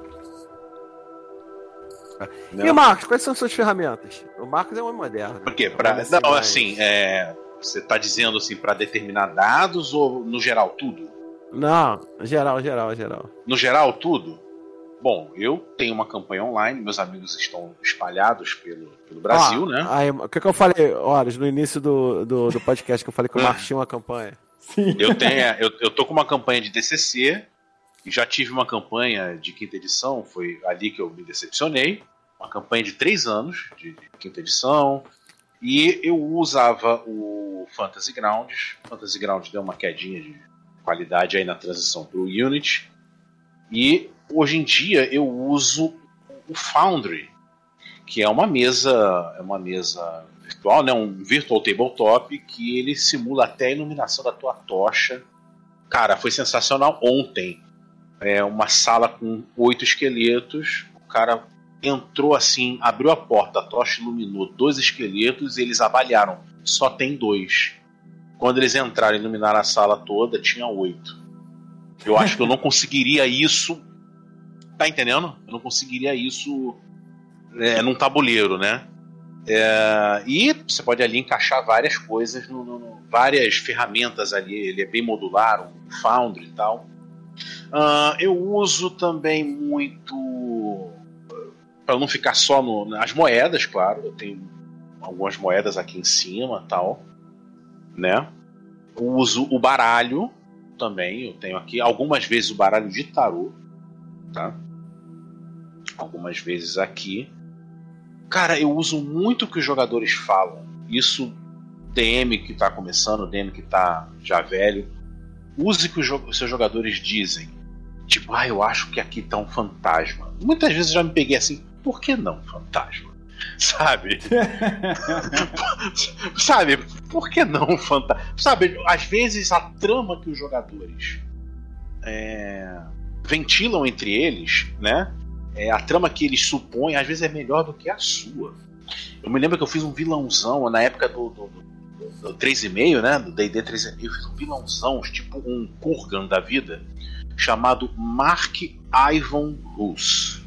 Não. E Marcos, quais são suas ferramentas? O Marcos é um moderno. Por quê? Pra, não, assim, é, você está dizendo assim para determinar dados ou no geral tudo? Não, geral, geral, geral. No geral, tudo? Bom, eu tenho uma campanha online, meus amigos estão espalhados pelo, pelo Brasil, ah, né? Aí, o que, que eu falei, horas, no início do, do, do podcast, que eu falei que o Marcos tinha uma campanha? Sim. Eu, tenho, é, eu, eu tô com uma campanha de DCC, e já tive uma campanha de quinta edição, foi ali que eu me decepcionei. Uma campanha de três anos, de, de quinta edição, e eu usava o Fantasy Grounds. Fantasy Grounds deu uma quedinha de qualidade aí na transição para o Unity. E hoje em dia eu uso o Foundry, que é uma mesa, é uma mesa virtual, né, um virtual tabletop que ele simula até a iluminação da tua tocha. Cara, foi sensacional ontem. É uma sala com oito esqueletos. O cara entrou assim, abriu a porta, a tocha iluminou dois esqueletos e eles avaliaram. Só tem dois. Quando eles entraram e iluminaram a sala toda, tinha oito. Eu acho que eu não conseguiria isso. Tá entendendo? Eu não conseguiria isso é, num tabuleiro, né? É, e você pode ali encaixar várias coisas, no, no, várias ferramentas ali. Ele é bem modular, um Foundry e tal. Uh, eu uso também muito para não ficar só no, nas moedas, claro. Eu tenho algumas moedas aqui em cima, tal né? uso o baralho também, eu tenho aqui algumas vezes o baralho de tarô, tá? Algumas vezes aqui. Cara, eu uso muito o que os jogadores falam. Isso DM que tá começando, DM que tá já velho, use o que os seus jogadores dizem. Tipo, ah, eu acho que aqui tá um fantasma. Muitas vezes eu já me peguei assim, por que não fantasma? Sabe? Sabe? Por que não fantasma? Sabe, às vezes a trama que os jogadores é, ventilam entre eles, né? É, a trama que eles supõem às vezes é melhor do que a sua. Eu me lembro que eu fiz um vilãozão na época do, do, do, do 3,5, né? Do DD 3,5, eu fiz um vilãozão, tipo um Kurgan da vida, chamado Mark Ivan Rus.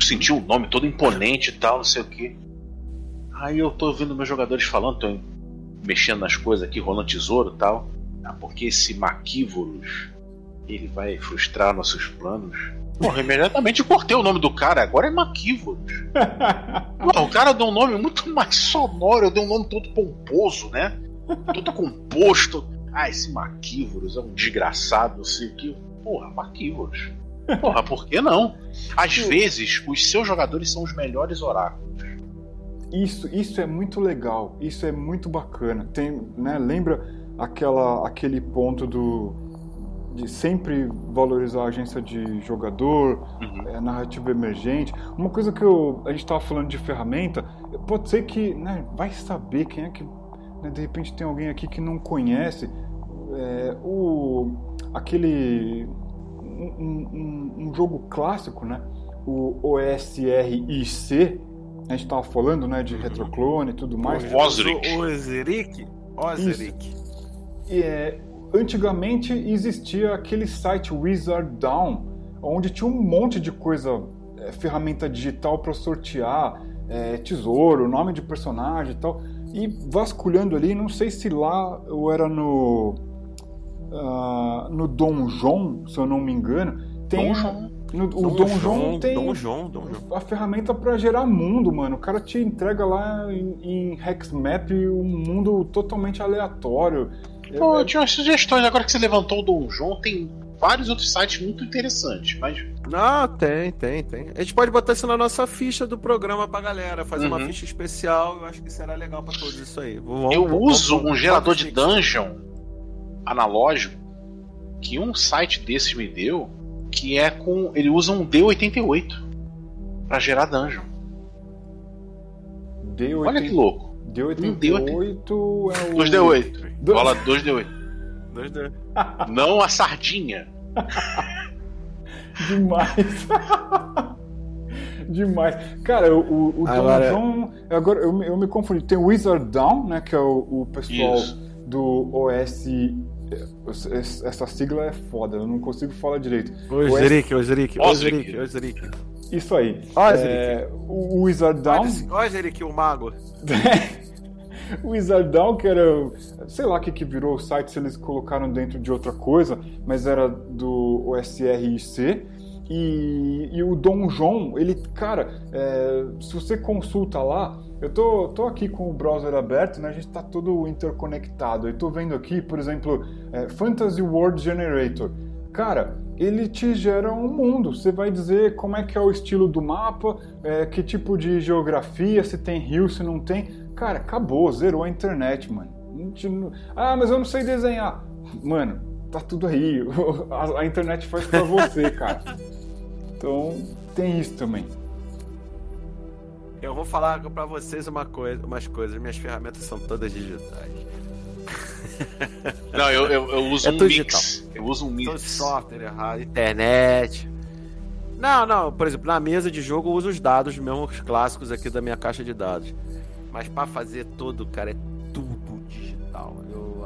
Senti o nome todo imponente e tal, não sei o que. Aí eu tô ouvindo meus jogadores falando, tô mexendo nas coisas aqui, rolando tesouro e tal. Ah, porque esse Maquívoros ele vai frustrar nossos planos. Porra, imediatamente cortei o nome do cara, agora é Maquívoros. Porra, o cara deu um nome muito mais sonoro, eu dei um nome todo pomposo, né? Todo composto. Ah, esse Maquívoros é um desgraçado, não sei o que. Porra, Maquívoros. Porra, por que não? Às vezes, os seus jogadores são os melhores oráculos. Isso, isso é muito legal, isso é muito bacana. Tem, né, lembra aquela, aquele ponto do de sempre valorizar a agência de jogador, uhum. é, narrativa emergente. Uma coisa que eu, a gente estava falando de ferramenta, pode ser que, né, vai saber quem é que, né, de repente tem alguém aqui que não conhece é, o aquele um, um, um, jogo clássico, né? O OSRIC, a gente estava falando, né, de uhum. retroclone e tudo mais. O Osric. O Osric. Osric. E é, antigamente existia aquele site Wizard Down, onde tinha um monte de coisa, é, ferramenta digital para sortear, é, tesouro, nome de personagem e tal. E vasculhando ali, não sei se lá eu era no uh, no Donjon, se eu não me engano, tem Donjon. No, o Dom, João tem Dom João, Dom João. a ferramenta para gerar mundo, mano. O cara te entrega lá em, em Hexmap um mundo totalmente aleatório. Pô, eu tinha umas sugestões. Agora que você levantou o Dom João, tem vários outros sites muito interessantes, mas. Não, tem, tem, tem. A gente pode botar isso na nossa ficha do programa pra galera, fazer uhum. uma ficha especial. Eu acho que será legal para todos isso aí. Vamos, eu vamos, uso vamos, um gerador de dungeon analógico que um site desses me deu que é com. Ele usa um D88 para gerar dungeon. D88. Olha que louco. D88, um D88 é o. 2D8. Bola 2D8. 2D. Não a sardinha. Demais. Demais. Cara, o, o agora... Dungeon. Agora eu, eu me confundi. Tem o Wizard Down, né? Que é o, o pessoal Isso. Do OS essa sigla é foda, eu não consigo falar direito. Ozeric, Ozeric, Ozeric, Ozeric. Isso aí. É, o Wizardão. Ozeric, o mago. o Wizardão, que era. Sei lá o que, que virou o site, se eles colocaram dentro de outra coisa, mas era do OSRIC. E, e o Dom João, ele, cara, é, se você consulta lá, eu tô, tô aqui com o browser aberto, né? A gente está todo interconectado. Eu tô vendo aqui, por exemplo, é, Fantasy World Generator. Cara, ele te gera um mundo. Você vai dizer como é que é o estilo do mapa, é, que tipo de geografia, se tem rio, se não tem. Cara, acabou, zerou a internet, mano. Ah, mas eu não sei desenhar. Mano, tá tudo aí. A, a internet faz pra você, cara. Então, tem isso também. Eu vou falar para vocês uma coisa, umas coisas. Minhas ferramentas são todas digitais. Não, eu, eu, eu uso é um mix. Digital. Eu uso um mix. Todo software errado, internet. Não, não. Por exemplo, na mesa de jogo eu uso os dados mesmo, os clássicos aqui da minha caixa de dados. Mas para fazer tudo, cara, é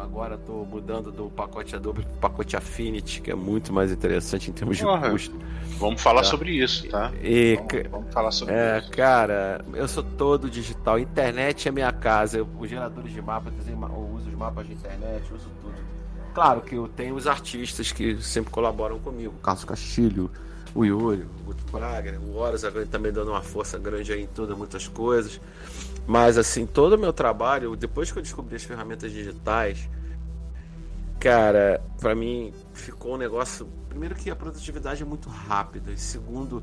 agora tô mudando do pacote Adobe pro pacote Affinity, que é muito mais interessante em termos de custo. Vamos falar tá? sobre isso, tá? E, vamos, vamos, falar sobre é, isso. Cara, eu sou todo digital. Internet é minha casa. Eu, os geradores de mapas, eu uso os mapas de internet, uso tudo. Claro que eu tenho os artistas que sempre colaboram comigo. O Carlos Castilho, o Yuri, o Guto Praga, o Horas agora também dando uma força grande aí em tudo, muitas coisas. Mas assim, todo o meu trabalho, depois que eu descobri as ferramentas digitais, cara, para mim ficou um negócio. Primeiro que a produtividade é muito rápida, e segundo,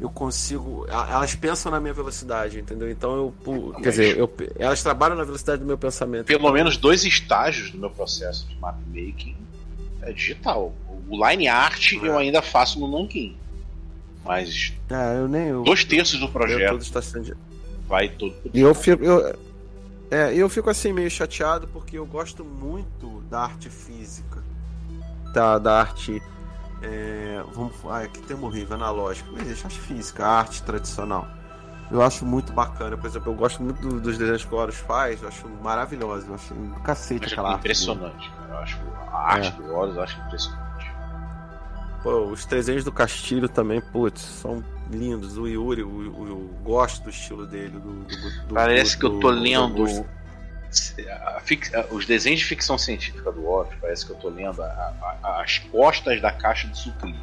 eu consigo. Elas pensam na minha velocidade, entendeu? Então eu. Quer dizer, eu, elas trabalham na velocidade do meu pensamento. Pelo menos dois estágios do meu processo de mapmaking é digital. O line art é. eu ainda faço no Nankin. Mas. Ah, eu nem. Eu, dois terços do projeto. Tudo está sendo... Vai todo. E eu fico. Eu, é, eu fico assim meio chateado porque eu gosto muito da arte física. tá, da arte. É, vamos, ah, que termo horrível, analógico. Mas existe arte física, arte tradicional. Eu acho muito bacana. Por exemplo, eu gosto muito do, dos desenhos que o Horus faz. Eu acho maravilhoso. Eu acho do cacete Acho aquela arte. impressionante, cara. Eu acho a arte É. do Horus eu acho impressionante. Pô, os desenhos do Castilho também, putz, são lindos. O Yuri, o, o- eu gosto do estilo dele. Do, do- do- Parece do- que eu tô do- do lendo fix- os desenhos de ficção científica do Horus. Parece que eu tô lendo a- a- as costas da caixa de sucrilhos.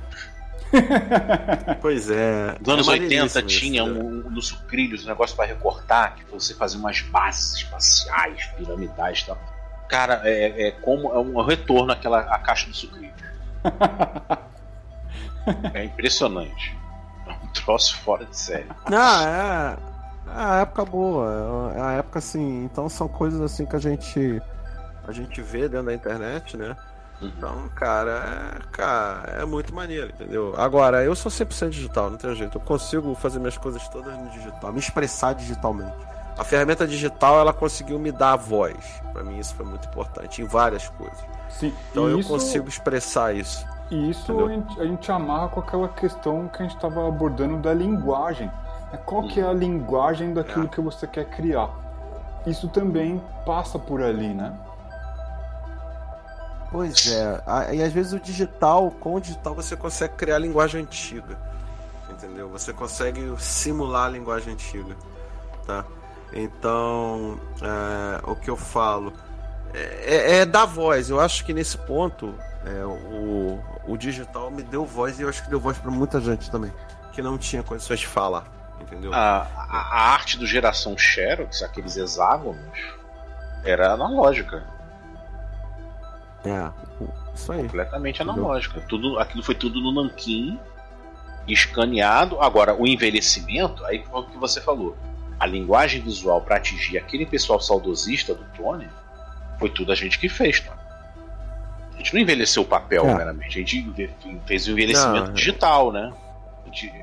Pois é. Nos anos é 80 maneiríssimo tinha isso, né? um, um, nos sucrilhos um negócio pra recortar, que você fazia umas bases espaciais, piramidais e tal. Cara, é, é como é um retorno àquela à caixa do sucrilho. é impressionante. Troço fora de série. Não, é. É a época boa. É a época assim. Então são coisas assim que a gente. A gente vê dentro da internet, né? Uhum. Então, cara, é, cara, é muito maneiro, entendeu? Agora, eu sou 100% digital, não tem jeito. Eu consigo fazer minhas coisas todas no digital, me expressar digitalmente. A ferramenta digital, ela conseguiu me dar a voz. Pra mim, isso foi muito importante, em várias coisas. Sim, Então, e eu isso, consigo expressar isso. E isso Entendeu? a gente, a gente amarra com aquela questão que a gente estava abordando da linguagem. É Qual que é a linguagem daquilo É. que você quer criar? Isso também passa por ali, né? Pois é, e às vezes o digital, com o digital você consegue criar a linguagem antiga, entendeu? Você consegue simular a linguagem antiga, tá? Então, é, o que eu falo é, é, é dar voz. Eu acho que nesse ponto é, o, o digital me deu voz e eu acho que deu voz para muita gente também que não tinha condições de falar, entendeu? A, a- a arte do geração Xerox, aqueles hexágonos, era analógica, É. Isso aí. completamente analógica. Tudo, aquilo foi tudo no nanquim, escaneado. Agora, o envelhecimento, aí foi o que você falou. A linguagem visual para atingir aquele pessoal saudosista do Tony foi tudo a gente que fez, Tony. A gente não envelheceu o papel É. meramente, a gente fez o envelhecimento Não, é. digital, né? Gente-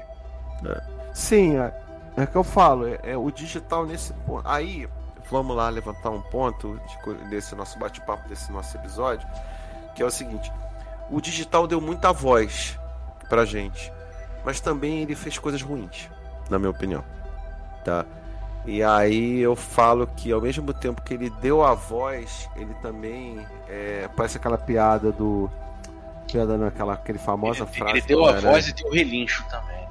Sim, é, é que eu falo, é, é o digital nesse ponto. Aí, vamos lá levantar um ponto de desse nosso bate-papo, desse nosso episódio, que é o seguinte: o digital deu muita voz pra gente, mas também ele fez coisas ruins, na minha opinião. Tá? E aí eu falo que ao mesmo tempo que ele deu a voz, ele também é, parece aquela piada do. Piada naquela aquele famosa ele, frase. ele deu a Homem-Aranha. voz e deu relincho também.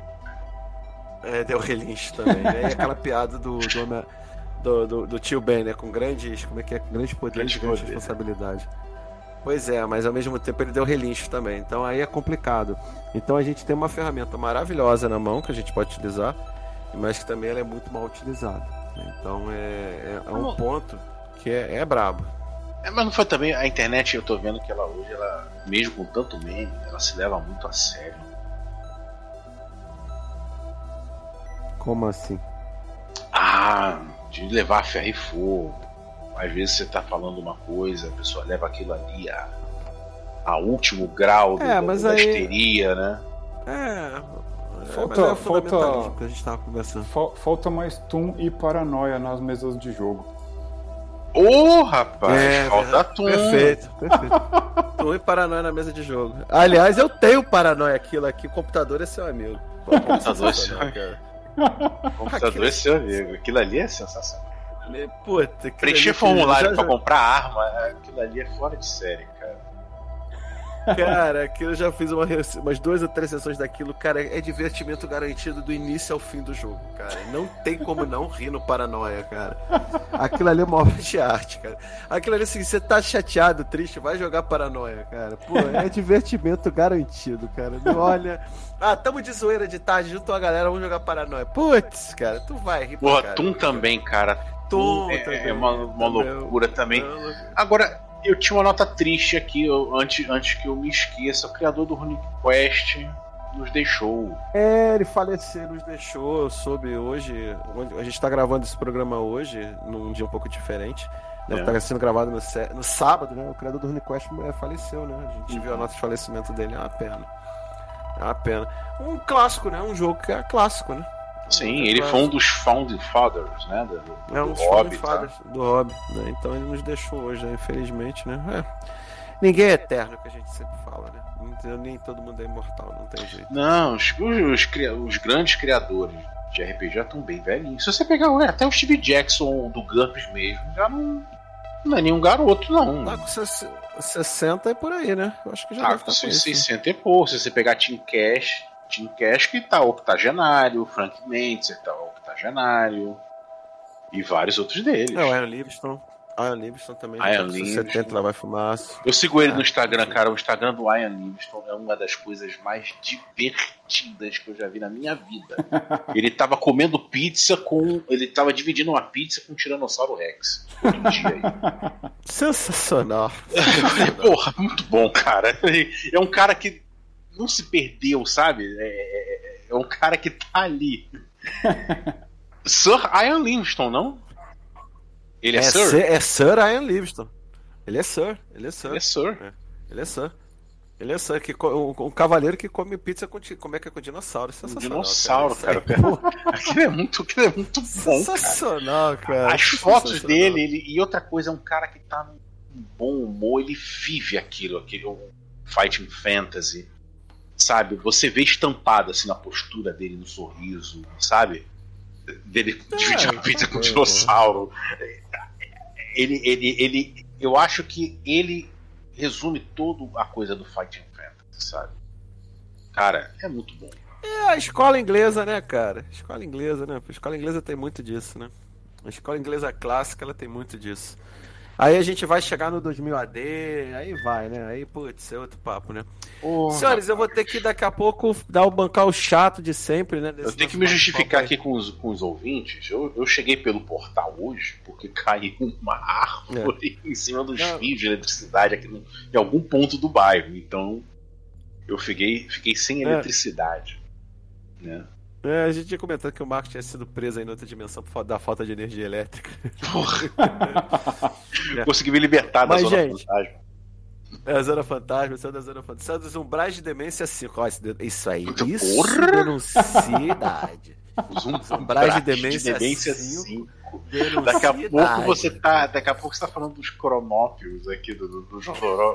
É, deu relincho também, né? E aquela piada do, do, do, do- do tio Ben, né? Com grandes. Como é que é? Com grandes poderes e Grandes grandes poderes. responsabilidades. Pois é, mas ao mesmo tempo ele deu relincho também. Então aí é complicado. Então a gente tem uma ferramenta maravilhosa na mão que a gente pode utilizar, mas que também ela é muito mal utilizada. né? Então é, é, é um ponto que é, é brabo. É, mas não foi também a internet, eu tô vendo que ela hoje, ela, mesmo com tanto meme, ela se leva muito a sério. Como assim? Ah, de levar a ferro e fogo. Às vezes você tá falando uma coisa, a pessoa leva aquilo ali a, a último grau do, É, da, mas da aí- histeria, né? É. Falta- é o falta- fundamentalismo que a gente tava conversando. Fal- Falta mais Tum e paranoia nas mesas de jogo. Ô, rapaz, É, falta tum. Perfeito, perfeito. Tô em paranoia na mesa de jogo. Aliás, eu tenho paranoia aquilo aqui. O computador é seu amigo. Pô, computador é seu cara. O computador é seu amigo. Aquilo ali é sensacional. Puta, Preencher formulário já- comprar arma, aquilo ali é fora de série, cara. Cara, aquilo eu já fiz uma, umas duas ou três sessões daquilo. Cara, é divertimento garantido do início ao fim do jogo, cara. Não tem como não rir no paranoia, cara. Aquilo ali é uma obra de arte, cara. Aquilo ali, assim, você tá chateado, triste, vai jogar paranoia, cara. Pô, é divertimento garantido, cara. Não olha. Ah, tamo de zoeira de tarde, junto a galera, vamos jogar paranoia. Putz, cara, tu vai rir pra Porra, cara. Tum também, cara. Tum é, também, é uma, uma também. loucura também. Não, Agora, eu tinha uma nota triste aqui, eu- antes, antes que eu me esqueça. O criador do Runic Quest nos deixou. É, ele faleceu, nos deixou. Eu soube hoje. A gente tá gravando esse programa hoje, num dia um pouco diferente. Né? É. Tá sendo gravado no, no sábado, né? O criador do RuneQuest é, faleceu, né? A gente viu a nota de falecimento dele, é uma pena. É uma pena. Um clássico, né? Um jogo que é clássico, né? Sim, Um ele foi um dos Founding Fathers, né? Do, do, É um do dos Hobby, tá? fathers do Hobby, né? Então ele nos deixou hoje, né? Infelizmente, né? É. Ninguém é eterno, que a gente sempre fala, né? Nem todo mundo é imortal, não tem jeito. Não, os, os, os grandes criadores de RPG já estão bem velhinhos. Se você pegar até o Steve Jackson do GURPS mesmo, já não, não é nenhum garoto, não. Tá com 60 é por aí, né? Eu acho que já tá deve com 60 e pouco. Se você pegar Tim Cash, Tim Cash que tá octogenário, Frank Mentzer tá octogenário, e vários outros deles. É, o Ian Livingston. Ian Livingston também. Ian Livingston. 70 lá vai fumaça. Eu sigo ele no Instagram, cara. O Instagram do Ian Livingston é uma das coisas mais divertidas que eu já vi na minha vida. ele tava comendo pizza com. Ele tava dividindo uma pizza com um Tiranossauro Rex. Um dia aí. Sensacional. Porra, muito bom, cara. É um cara que não se perdeu, sabe? É, é, é um cara que tá ali. Sir Ian Livingston, não? Ele é, é Sir? É Sir Ian Livingston. Ele é Sir. Ele é Sir. Ele é Sir. É. Ele é Sir. Ele é Sir, que, um, um cavaleiro que come pizza com, como é que é com dinossauro. Um dinossauro, cara. cara. aquilo, é muito, aquilo é muito bom, Sensacional, cara. cara. As fotos dele, ele, e outra coisa, é um cara que tá num bom humor, ele vive aquilo, aquele fighting fantasy. Sabe? Você vê estampado assim na postura dele, no sorriso, sabe? dele é, dividir a pizza com um dinossauro. Ele, ele, ele, eu acho que ele resume toda a coisa do Fighting Fantasy, sabe? Cara, é muito bom. É a escola inglesa, né, cara? Escola inglesa, né? A escola inglesa tem muito disso, né? A escola inglesa clássica, ela tem muito disso. Aí a gente vai chegar no 2000 AD, aí vai, né? Aí, putz, é outro papo, né? Oh, Senhores, eu vou ter que daqui a pouco dar o bancar o chato de sempre, né? Eu tenho que me justificar aqui com os, com os ouvintes. Eu, eu cheguei pelo portal hoje porque caiu uma árvore é. em cima dos Não. fios de eletricidade aqui no, em algum ponto do bairro. Então eu fiquei, fiquei sem é. eletricidade. É. Né? É, a gente tinha comentado que o Marco tinha sido preso aí em outra dimensão por da falta de energia elétrica. Porra. é. Consegui me libertar da Mas, zona gente, fantasma. É a Zona Fantasma, saiu da Zona Fantasma. Saiu dos umbrais de demência 5. Ó, isso aí, isso Porra. denuncia idade. Umbrais de demência 5. Daqui a pouco você tá. Daqui a pouco você tá falando dos cronópios aqui do do do,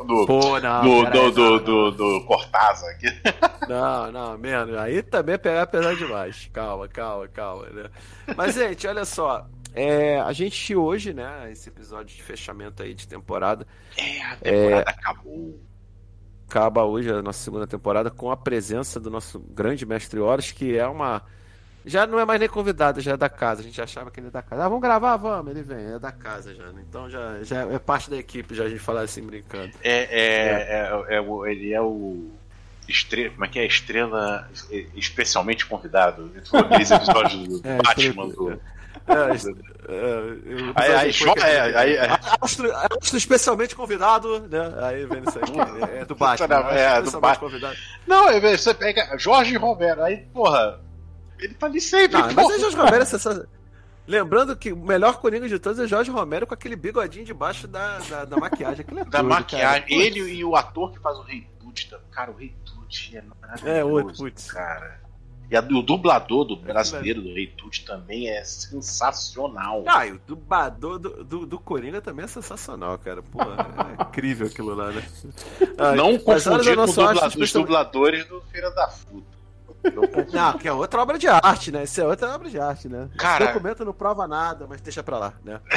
do, Pô, não, do, do, do, do, do, Cortázar aqui. Não, não, menos. Aí também é pegar pesado demais. Calma, calma, calma, né? Mas, gente, olha só. É, a gente hoje, né, esse episódio de fechamento aí de temporada. É, a temporada é, acabou. Acaba hoje a nossa segunda temporada com a presença do nosso grande mestre Horus, que é uma já não é mais nem convidado, já é da casa. A gente achava que ele é da casa. Ah, vamos gravar? Vamos. Ele vem, é da casa já. Né? Então já, já é parte da equipe, já a gente falar assim brincando. É, é, é, é, o, ele é o. Estrela, como é que é? Estrela especialmente convidado. Aqueles episódios do é, Batman do. É, é, aí, aí, é, aí, aí, Astro, especialmente convidado, né? Aí vem isso aqui. É do Batman. É, é do Batman. Não, você pega Jorge Romero, aí, porra, ele tá ali sempre. Não, mas é Jorge Romero é Lembrando que o melhor Coringa de todos é Jorge Romero com aquele bigodinho debaixo da, da, da maquiagem. É da tudo, maquiagem. Cara. Ele e o ator que faz o Rei Tut. Cara, o Rei Tut é maravilhoso. É, o putz. cara. E a, o dublador do brasileiro do Rei Tut também é sensacional. Ah, e o dublador do, do, do Coringa também é sensacional, cara. Pô, é incrível aquilo lá, né? Ah, Não confundir com dublador, os dubladores do Feira da Fruta. Não, que é outra obra de arte, né? Isso é outra obra de arte, né? Cara... Esse documento não prova nada, mas deixa pra lá, né?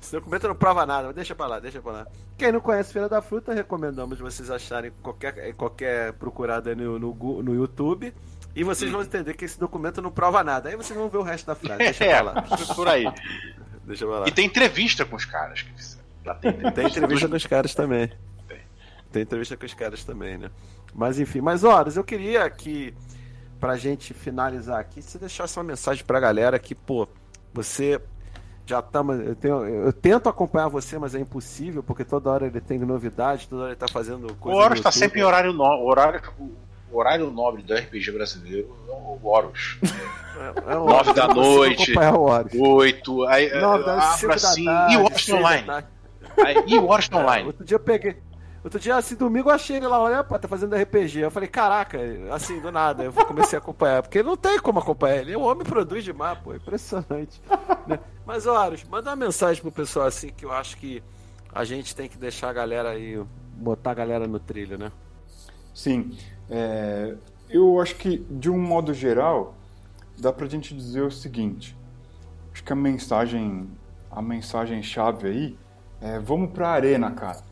Esse documento não prova nada, mas deixa pra lá, deixa pra lá. Quem não conhece Feira da Fruta, recomendamos vocês acharem qualquer, qualquer procurada no, no, no YouTube. E vocês vão entender que esse documento não prova nada. Aí vocês vão ver o resto da frase. Deixa é, pra lá. Por aí. deixa pra lá. E tem entrevista com os caras. Tem entrevista, tem entrevista com os caras também. Tem entrevista com os caras também, né? Mas enfim, mas horas, eu queria que, pra gente finalizar aqui, você deixasse uma mensagem pra galera que, pô, você já tá. Eu, tenho, eu tento acompanhar você, mas é impossível, porque toda hora ele tem novidade, toda hora ele tá fazendo coisa. O Horus tá sempre em horário nobre. Horário, o horário nobre do RPG brasileiro é o Horus. É, é Nove da noite, oito, aí, abra assim, e o Washington Online. Aí, e o Washington Online. Outro dia eu peguei. Outro dia, assim, domingo eu achei ele lá, olha, pô, tá fazendo RPG. Eu falei, caraca, assim, do nada, eu comecei a acompanhar, porque não tem como acompanhar ele. O homem produz demais, pô, impressionante. né? Mas, Horus, manda uma mensagem pro pessoal, assim, que eu acho que a gente tem que deixar a galera aí, botar a galera no trilho, né? Sim. É, eu acho que, de um modo geral, dá pra gente dizer o seguinte. Acho que a mensagem, a mensagem chave aí é vamos pra arena, cara.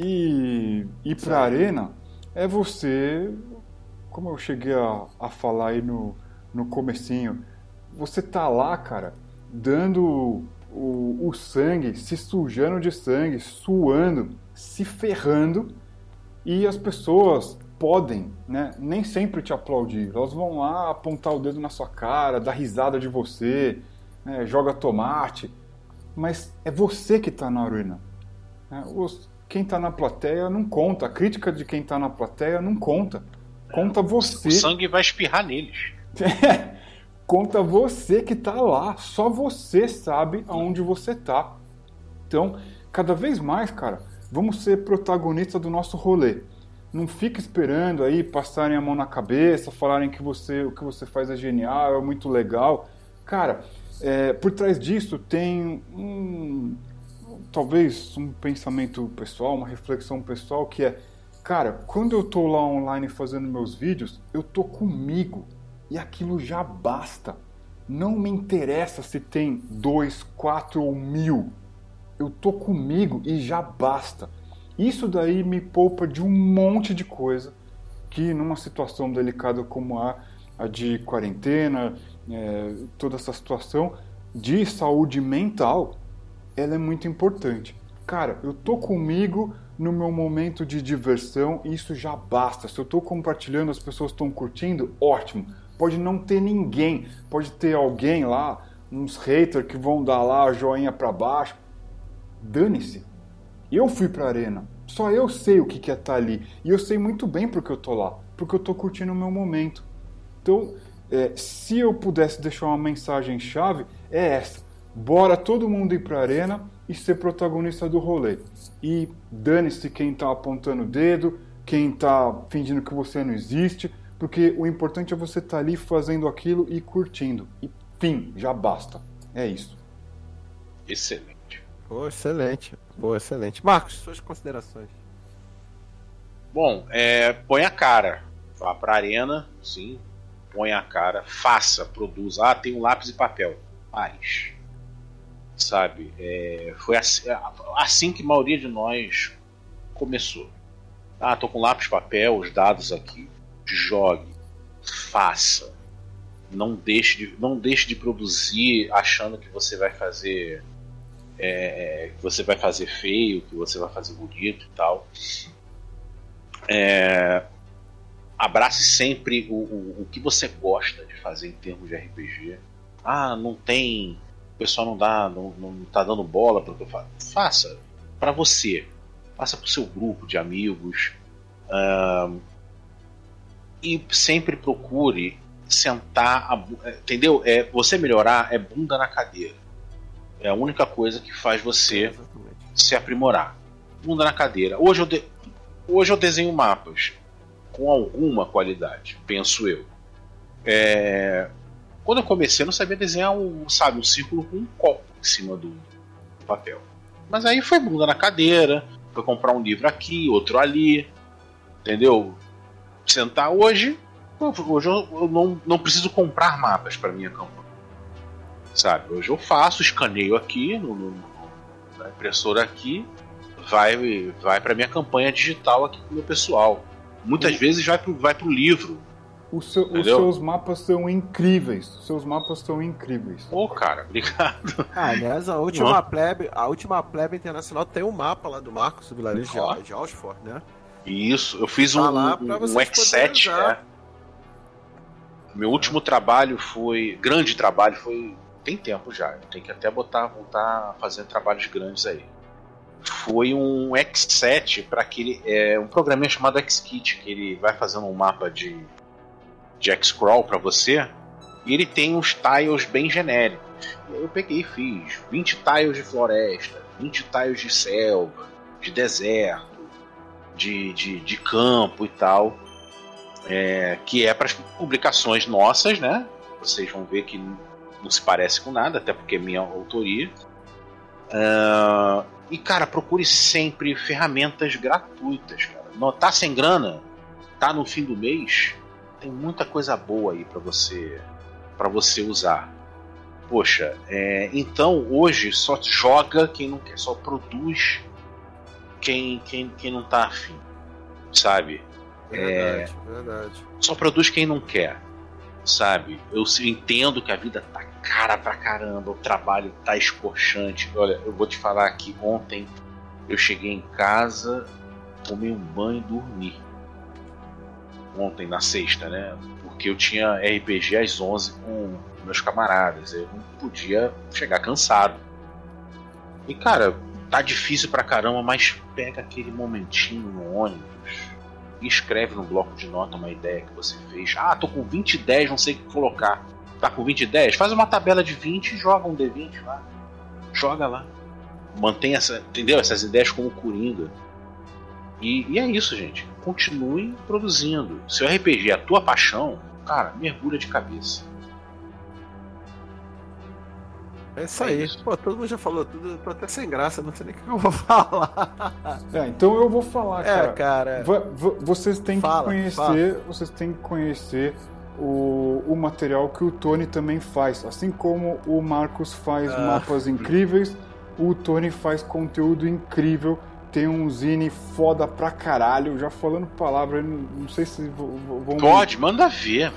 E ir pra arena é você, como eu cheguei a, a falar aí no, no comecinho, você tá lá, cara, dando o, o sangue, se sujando de sangue, suando, se ferrando, e as pessoas podem, né, nem sempre te aplaudir. Elas vão lá apontar o dedo na sua cara, dar risada de você, né, joga tomate, mas é você que está na arena. Né? Os, quem está na plateia não conta, a crítica de quem está na plateia não conta. Conta você. O sangue vai espirrar neles. conta você que está lá. Só você sabe aonde você está. Então, cada vez mais, cara, vamos ser protagonista do nosso rolê. Não fica esperando aí passarem a mão na cabeça, falarem que você o que você faz é genial, é muito legal. Cara, é, por trás disso tem um, talvez um pensamento pessoal, uma reflexão pessoal que é, cara, quando eu tô lá online fazendo meus vídeos, eu tô comigo e aquilo já basta. Não me interessa se tem dois, quatro ou mil. Eu tô comigo e já basta. Isso daí me poupa de um monte de coisa que numa situação delicada como a, a de quarentena, é, toda essa situação de saúde mental, ela é muito importante. Cara, eu tô comigo no meu momento de diversão e isso já basta. Se eu tô compartilhando, as pessoas estão curtindo, ótimo. Pode não ter ninguém, pode ter alguém lá, uns haters que vão dar lá joinha para baixo. Dane-se. Eu fui pra arena. Só eu sei o que é estar tá ali. E eu sei muito bem porque eu tô lá. Porque eu tô curtindo o meu momento. Então, é, se eu pudesse deixar uma mensagem chave, é essa. Bora todo mundo ir pra arena e ser protagonista do rolê. E dane-se quem tá apontando o dedo, quem tá fingindo que você não existe, porque o importante é você estar tá ali fazendo aquilo e curtindo. E fim, já basta. É isso. Excelente. Pô, excelente. Pô, excelente. Marcos, suas considerações. Bom, é, põe a cara. Vá pra arena, sim. Põe a cara. Faça, produza. Ah, tem um lápis e papel. Faz. Sabe? É, foi assim, assim, que a maioria de nós começou. Ah, tô com lápis papel, os dados aqui. Jogue. Faça. Não deixe de, não deixe de produzir achando que você vai fazer é, que você vai fazer feio, que você vai fazer bonito e tal. É, abrace sempre o, o, o, que você gosta de fazer em termos de RPG. Ah, não tem. O pessoal não dá, não, não tá dando bola para o que eu faço. Faça para você. Faça para o seu grupo de amigos. Uh, e sempre procure sentar. A, entendeu? É, você melhorar é bunda na cadeira. É a única coisa que faz você Exatamente. se aprimorar. Bunda na cadeira. Hoje eu, de... Hoje eu desenho mapas com alguma qualidade, penso eu. É... Quando eu comecei, eu não sabia desenhar um, sabe, um círculo com um copo em cima do papel. Mas aí foi bunda na cadeira, foi comprar um livro aqui, outro ali, entendeu? Sentar hoje, hoje eu não, não preciso comprar mapas para minha campanha sabe? Hoje eu faço, escaneio aqui no, no na impressora aqui, vai vai para minha campanha digital aqui pro meu pessoal. Muitas uhum. vezes vai pro, vai pro livro. Seu, os seus mapas são incríveis. Os seus mapas são incríveis. Ô, oh, cara, obrigado. Ah, aliás, a última plebe, a última plebe internacional tem um mapa lá do Marcos, do vilarejo de, de Oxford, né? Isso, eu fiz tá um, um, um X7, é. Meu último trabalho foi. Grande trabalho foi tem tempo já. Tem que até botar, voltar a fazer trabalhos grandes aí. Foi um X7 para aquele. É, um programinha chamado Xkit, que ele vai fazendo um mapa de, de Xcrawl para você. E ele tem uns tiles bem genéricos. Eu peguei e fiz 20 tiles de floresta, 20 tiles de selva, de deserto, de, de, de campo e tal, é, que é para as publicações nossas, né? Vocês vão ver que não se parece com nada, até porque é minha autoria. Uh, e, cara, procure sempre ferramentas gratuitas, cara. Tá sem grana? Tá no fim do mês? Tem muita coisa boa aí para você para você usar. Poxa, é, então hoje só joga quem não quer, só produz quem, quem, quem não tá afim, sabe? Verdade, é, verdade. Só produz quem não quer, sabe? Eu entendo que a vida tá cara pra caramba, o trabalho tá escorchante. Olha, eu vou te falar que ontem eu cheguei em casa, tomei um banho e dormi. Ontem, na sexta, né? Porque eu tinha RPG às 11 com meus camaradas. Eu não podia chegar cansado. E, cara, tá difícil pra caramba, mas pega aquele momentinho no ônibus e escreve no bloco de nota uma ideia que você fez. Ah, tô com 20 e 10, não sei o que colocar. Tá com 20 e 10? Faz uma tabela de 20 e joga um D20 lá. Joga lá. Mantém essa, entendeu? essas ideias como coringa. E, e é isso, gente. Continue produzindo. Se o RPG é a tua paixão, cara, mergulha de cabeça. É isso aí. É Pô, todo mundo já falou tudo, tô até sem graça, não sei nem o que eu vou falar. É, então eu vou falar, é, cara. cara. vocês têm fala, que conhecer, fala. vocês têm que conhecer o, o material que o Tony também faz. Assim como o Marcos faz ah. mapas incríveis, o Tony faz conteúdo incrível. Tem um zine foda pra caralho. Já falando palavra, não sei se vão. Pode, manda ver.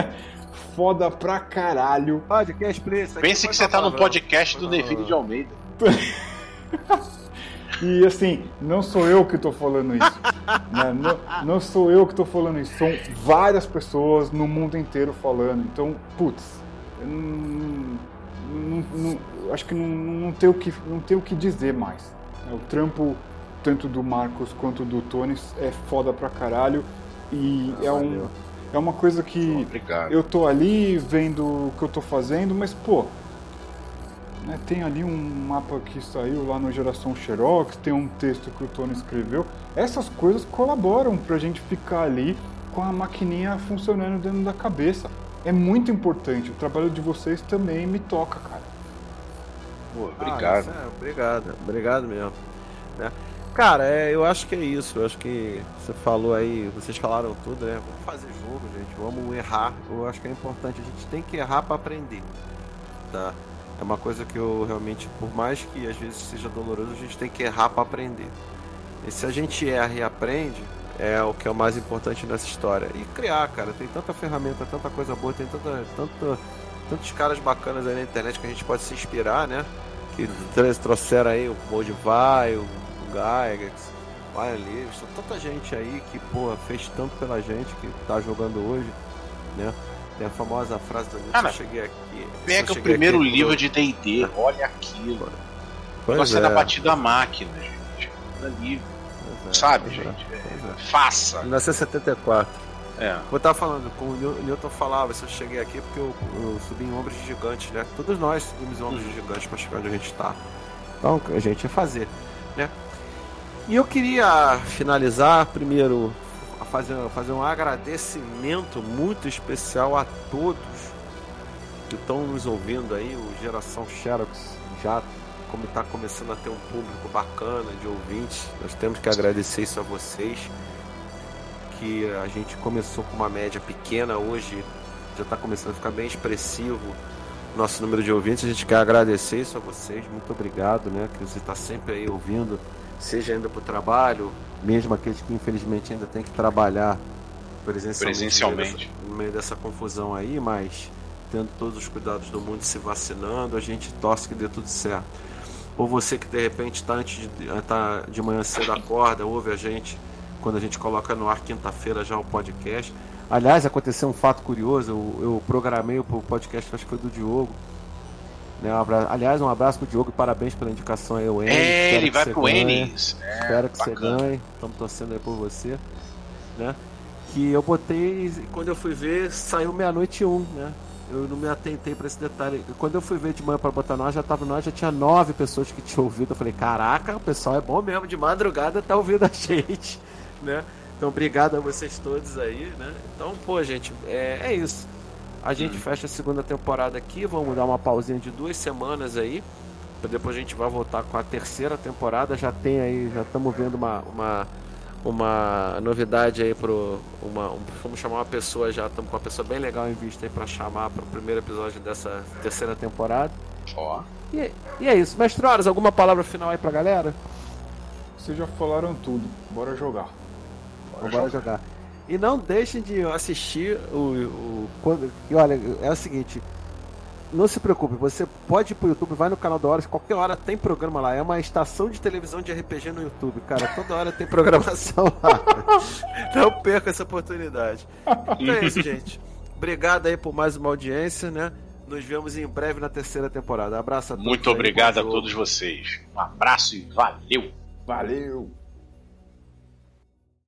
foda pra caralho. Podcast Place. Pense que você tá no podcast do David de Almeida. E assim, não sou eu que estou falando isso. né? não, não, sou eu que estou falando isso. São várias pessoas no mundo inteiro falando. Então, putz, não, não, acho que não, não, tem o que, não tem o que dizer mais. O trampo, tanto do Marcos quanto do Tony, é foda pra caralho. E ah, é, um, é uma coisa que eu tô ali vendo o que eu tô fazendo, mas pô né? Tem ali um mapa que saiu lá no Geração Xerox, tem um texto que o Tony escreveu. Essas coisas colaboram para a gente ficar ali com a maquininha funcionando dentro da cabeça. É muito importante. O trabalho de vocês também me toca, cara. Pô, obrigado. Ah, é, obrigado, obrigado mesmo. Né? Cara, é, eu acho que é isso. Eu acho que você falou aí, vocês falaram tudo, né? Vamos fazer jogo, gente. Vamos errar. Eu acho que é importante. A gente tem que errar para aprender. Tá? É uma coisa que eu realmente, por mais que às vezes seja doloroso, a gente tem que errar para aprender. E se a gente erra e aprende, é o que é o mais importante nessa história. E criar, cara, tem tanta ferramenta, tanta coisa boa, tem tanta, tanta, tantos caras bacanas aí na internet que a gente pode se inspirar, né? que trouxeram aí o Bodivai, o, o Gygax, vai tanta gente aí que, porra, fez tanto pela gente que tá jogando hoje, né? Tem a famosa frase do Nietzsche, ah, eu cheguei aqui. Pega cheguei o primeiro aqui, livro de DD, olha aquilo. Pois Você é. é. dá batida à máquina, gente. Livre. É, Sabe, é, gente? É, Faça. 1974. É. Eu tava falando, como o Newton falava, se eu cheguei aqui porque eu, eu subi em ombros gigantes, né? Todos nós subimos em ombros uhum. gigantes para chegar onde a gente está. Então, a gente ia fazer, né? E eu queria finalizar primeiro fazer, fazer um agradecimento muito especial a todos que estão nos ouvindo aí, o Geração Xerox já como está começando a ter um público bacana de ouvintes, nós temos que agradecer isso a vocês. Que a gente começou com uma média pequena, hoje já está começando a ficar bem expressivo nosso número de ouvintes. A gente quer agradecer isso a vocês, muito obrigado, né? Que você está sempre aí ouvindo, seja ainda para o trabalho, mesmo aqueles que infelizmente ainda tem que trabalhar presencialmente, presencialmente. No, meio dessa, confusão aí, mas tendo todos os cuidados do mundo se vacinando, a gente torce que dê tudo certo. Ou você que de repente está antes de, tá de manhã cedo acorda, ouve a gente quando a gente coloca no ar quinta-feira já o podcast. Aliás, aconteceu um fato curioso, eu, eu programei o podcast, acho que foi do Diogo, né, um abraço, aliás, um abraço pro Diogo e parabéns pela indicação aí, o. É, ele vai pro Enes. É, espero que bacana. você ganhe. Estamos torcendo aí por você. Né? Que eu botei, quando eu fui ver, saiu meia-noite e um, né? Eu não me atentei para esse detalhe. Quando eu fui ver de manhã para botar nós, já tava nós, já tinha nove pessoas que tinham ouvido. Eu falei, caraca, o pessoal é bom mesmo, de madrugada tá ouvindo a gente. Né? Então, obrigado a vocês todos aí, né? Então, pô, gente, é, é isso. A gente fecha a segunda temporada aqui, vamos dar uma pausinha de duas semanas aí. Depois a gente vai voltar com a terceira temporada. Já tem aí, já estamos vendo uma, uma, uma novidade aí pro. Uma, um, vamos chamar uma pessoa já, estamos com uma pessoa bem legal em vista aí para chamar para o primeiro episódio dessa terceira temporada. Ó. E, e é isso. Mestre Horas, alguma palavra final aí pra galera? Vocês já falaram tudo. Bora jogar. Bora, Bora jogar. E não deixem de assistir o. o quando, e olha, é o seguinte. Não se preocupe, você pode ir pro YouTube, vai no canal da Horas, qualquer hora tem programa lá. É uma estação de televisão de RPG no YouTube, cara. Toda hora tem programação lá. Não perca essa oportunidade. Então é isso, gente. Obrigado aí por mais uma audiência, né? Nos vemos em breve na terceira temporada. Abraço a todos. Muito obrigado a todos vocês. Um abraço e valeu! Valeu!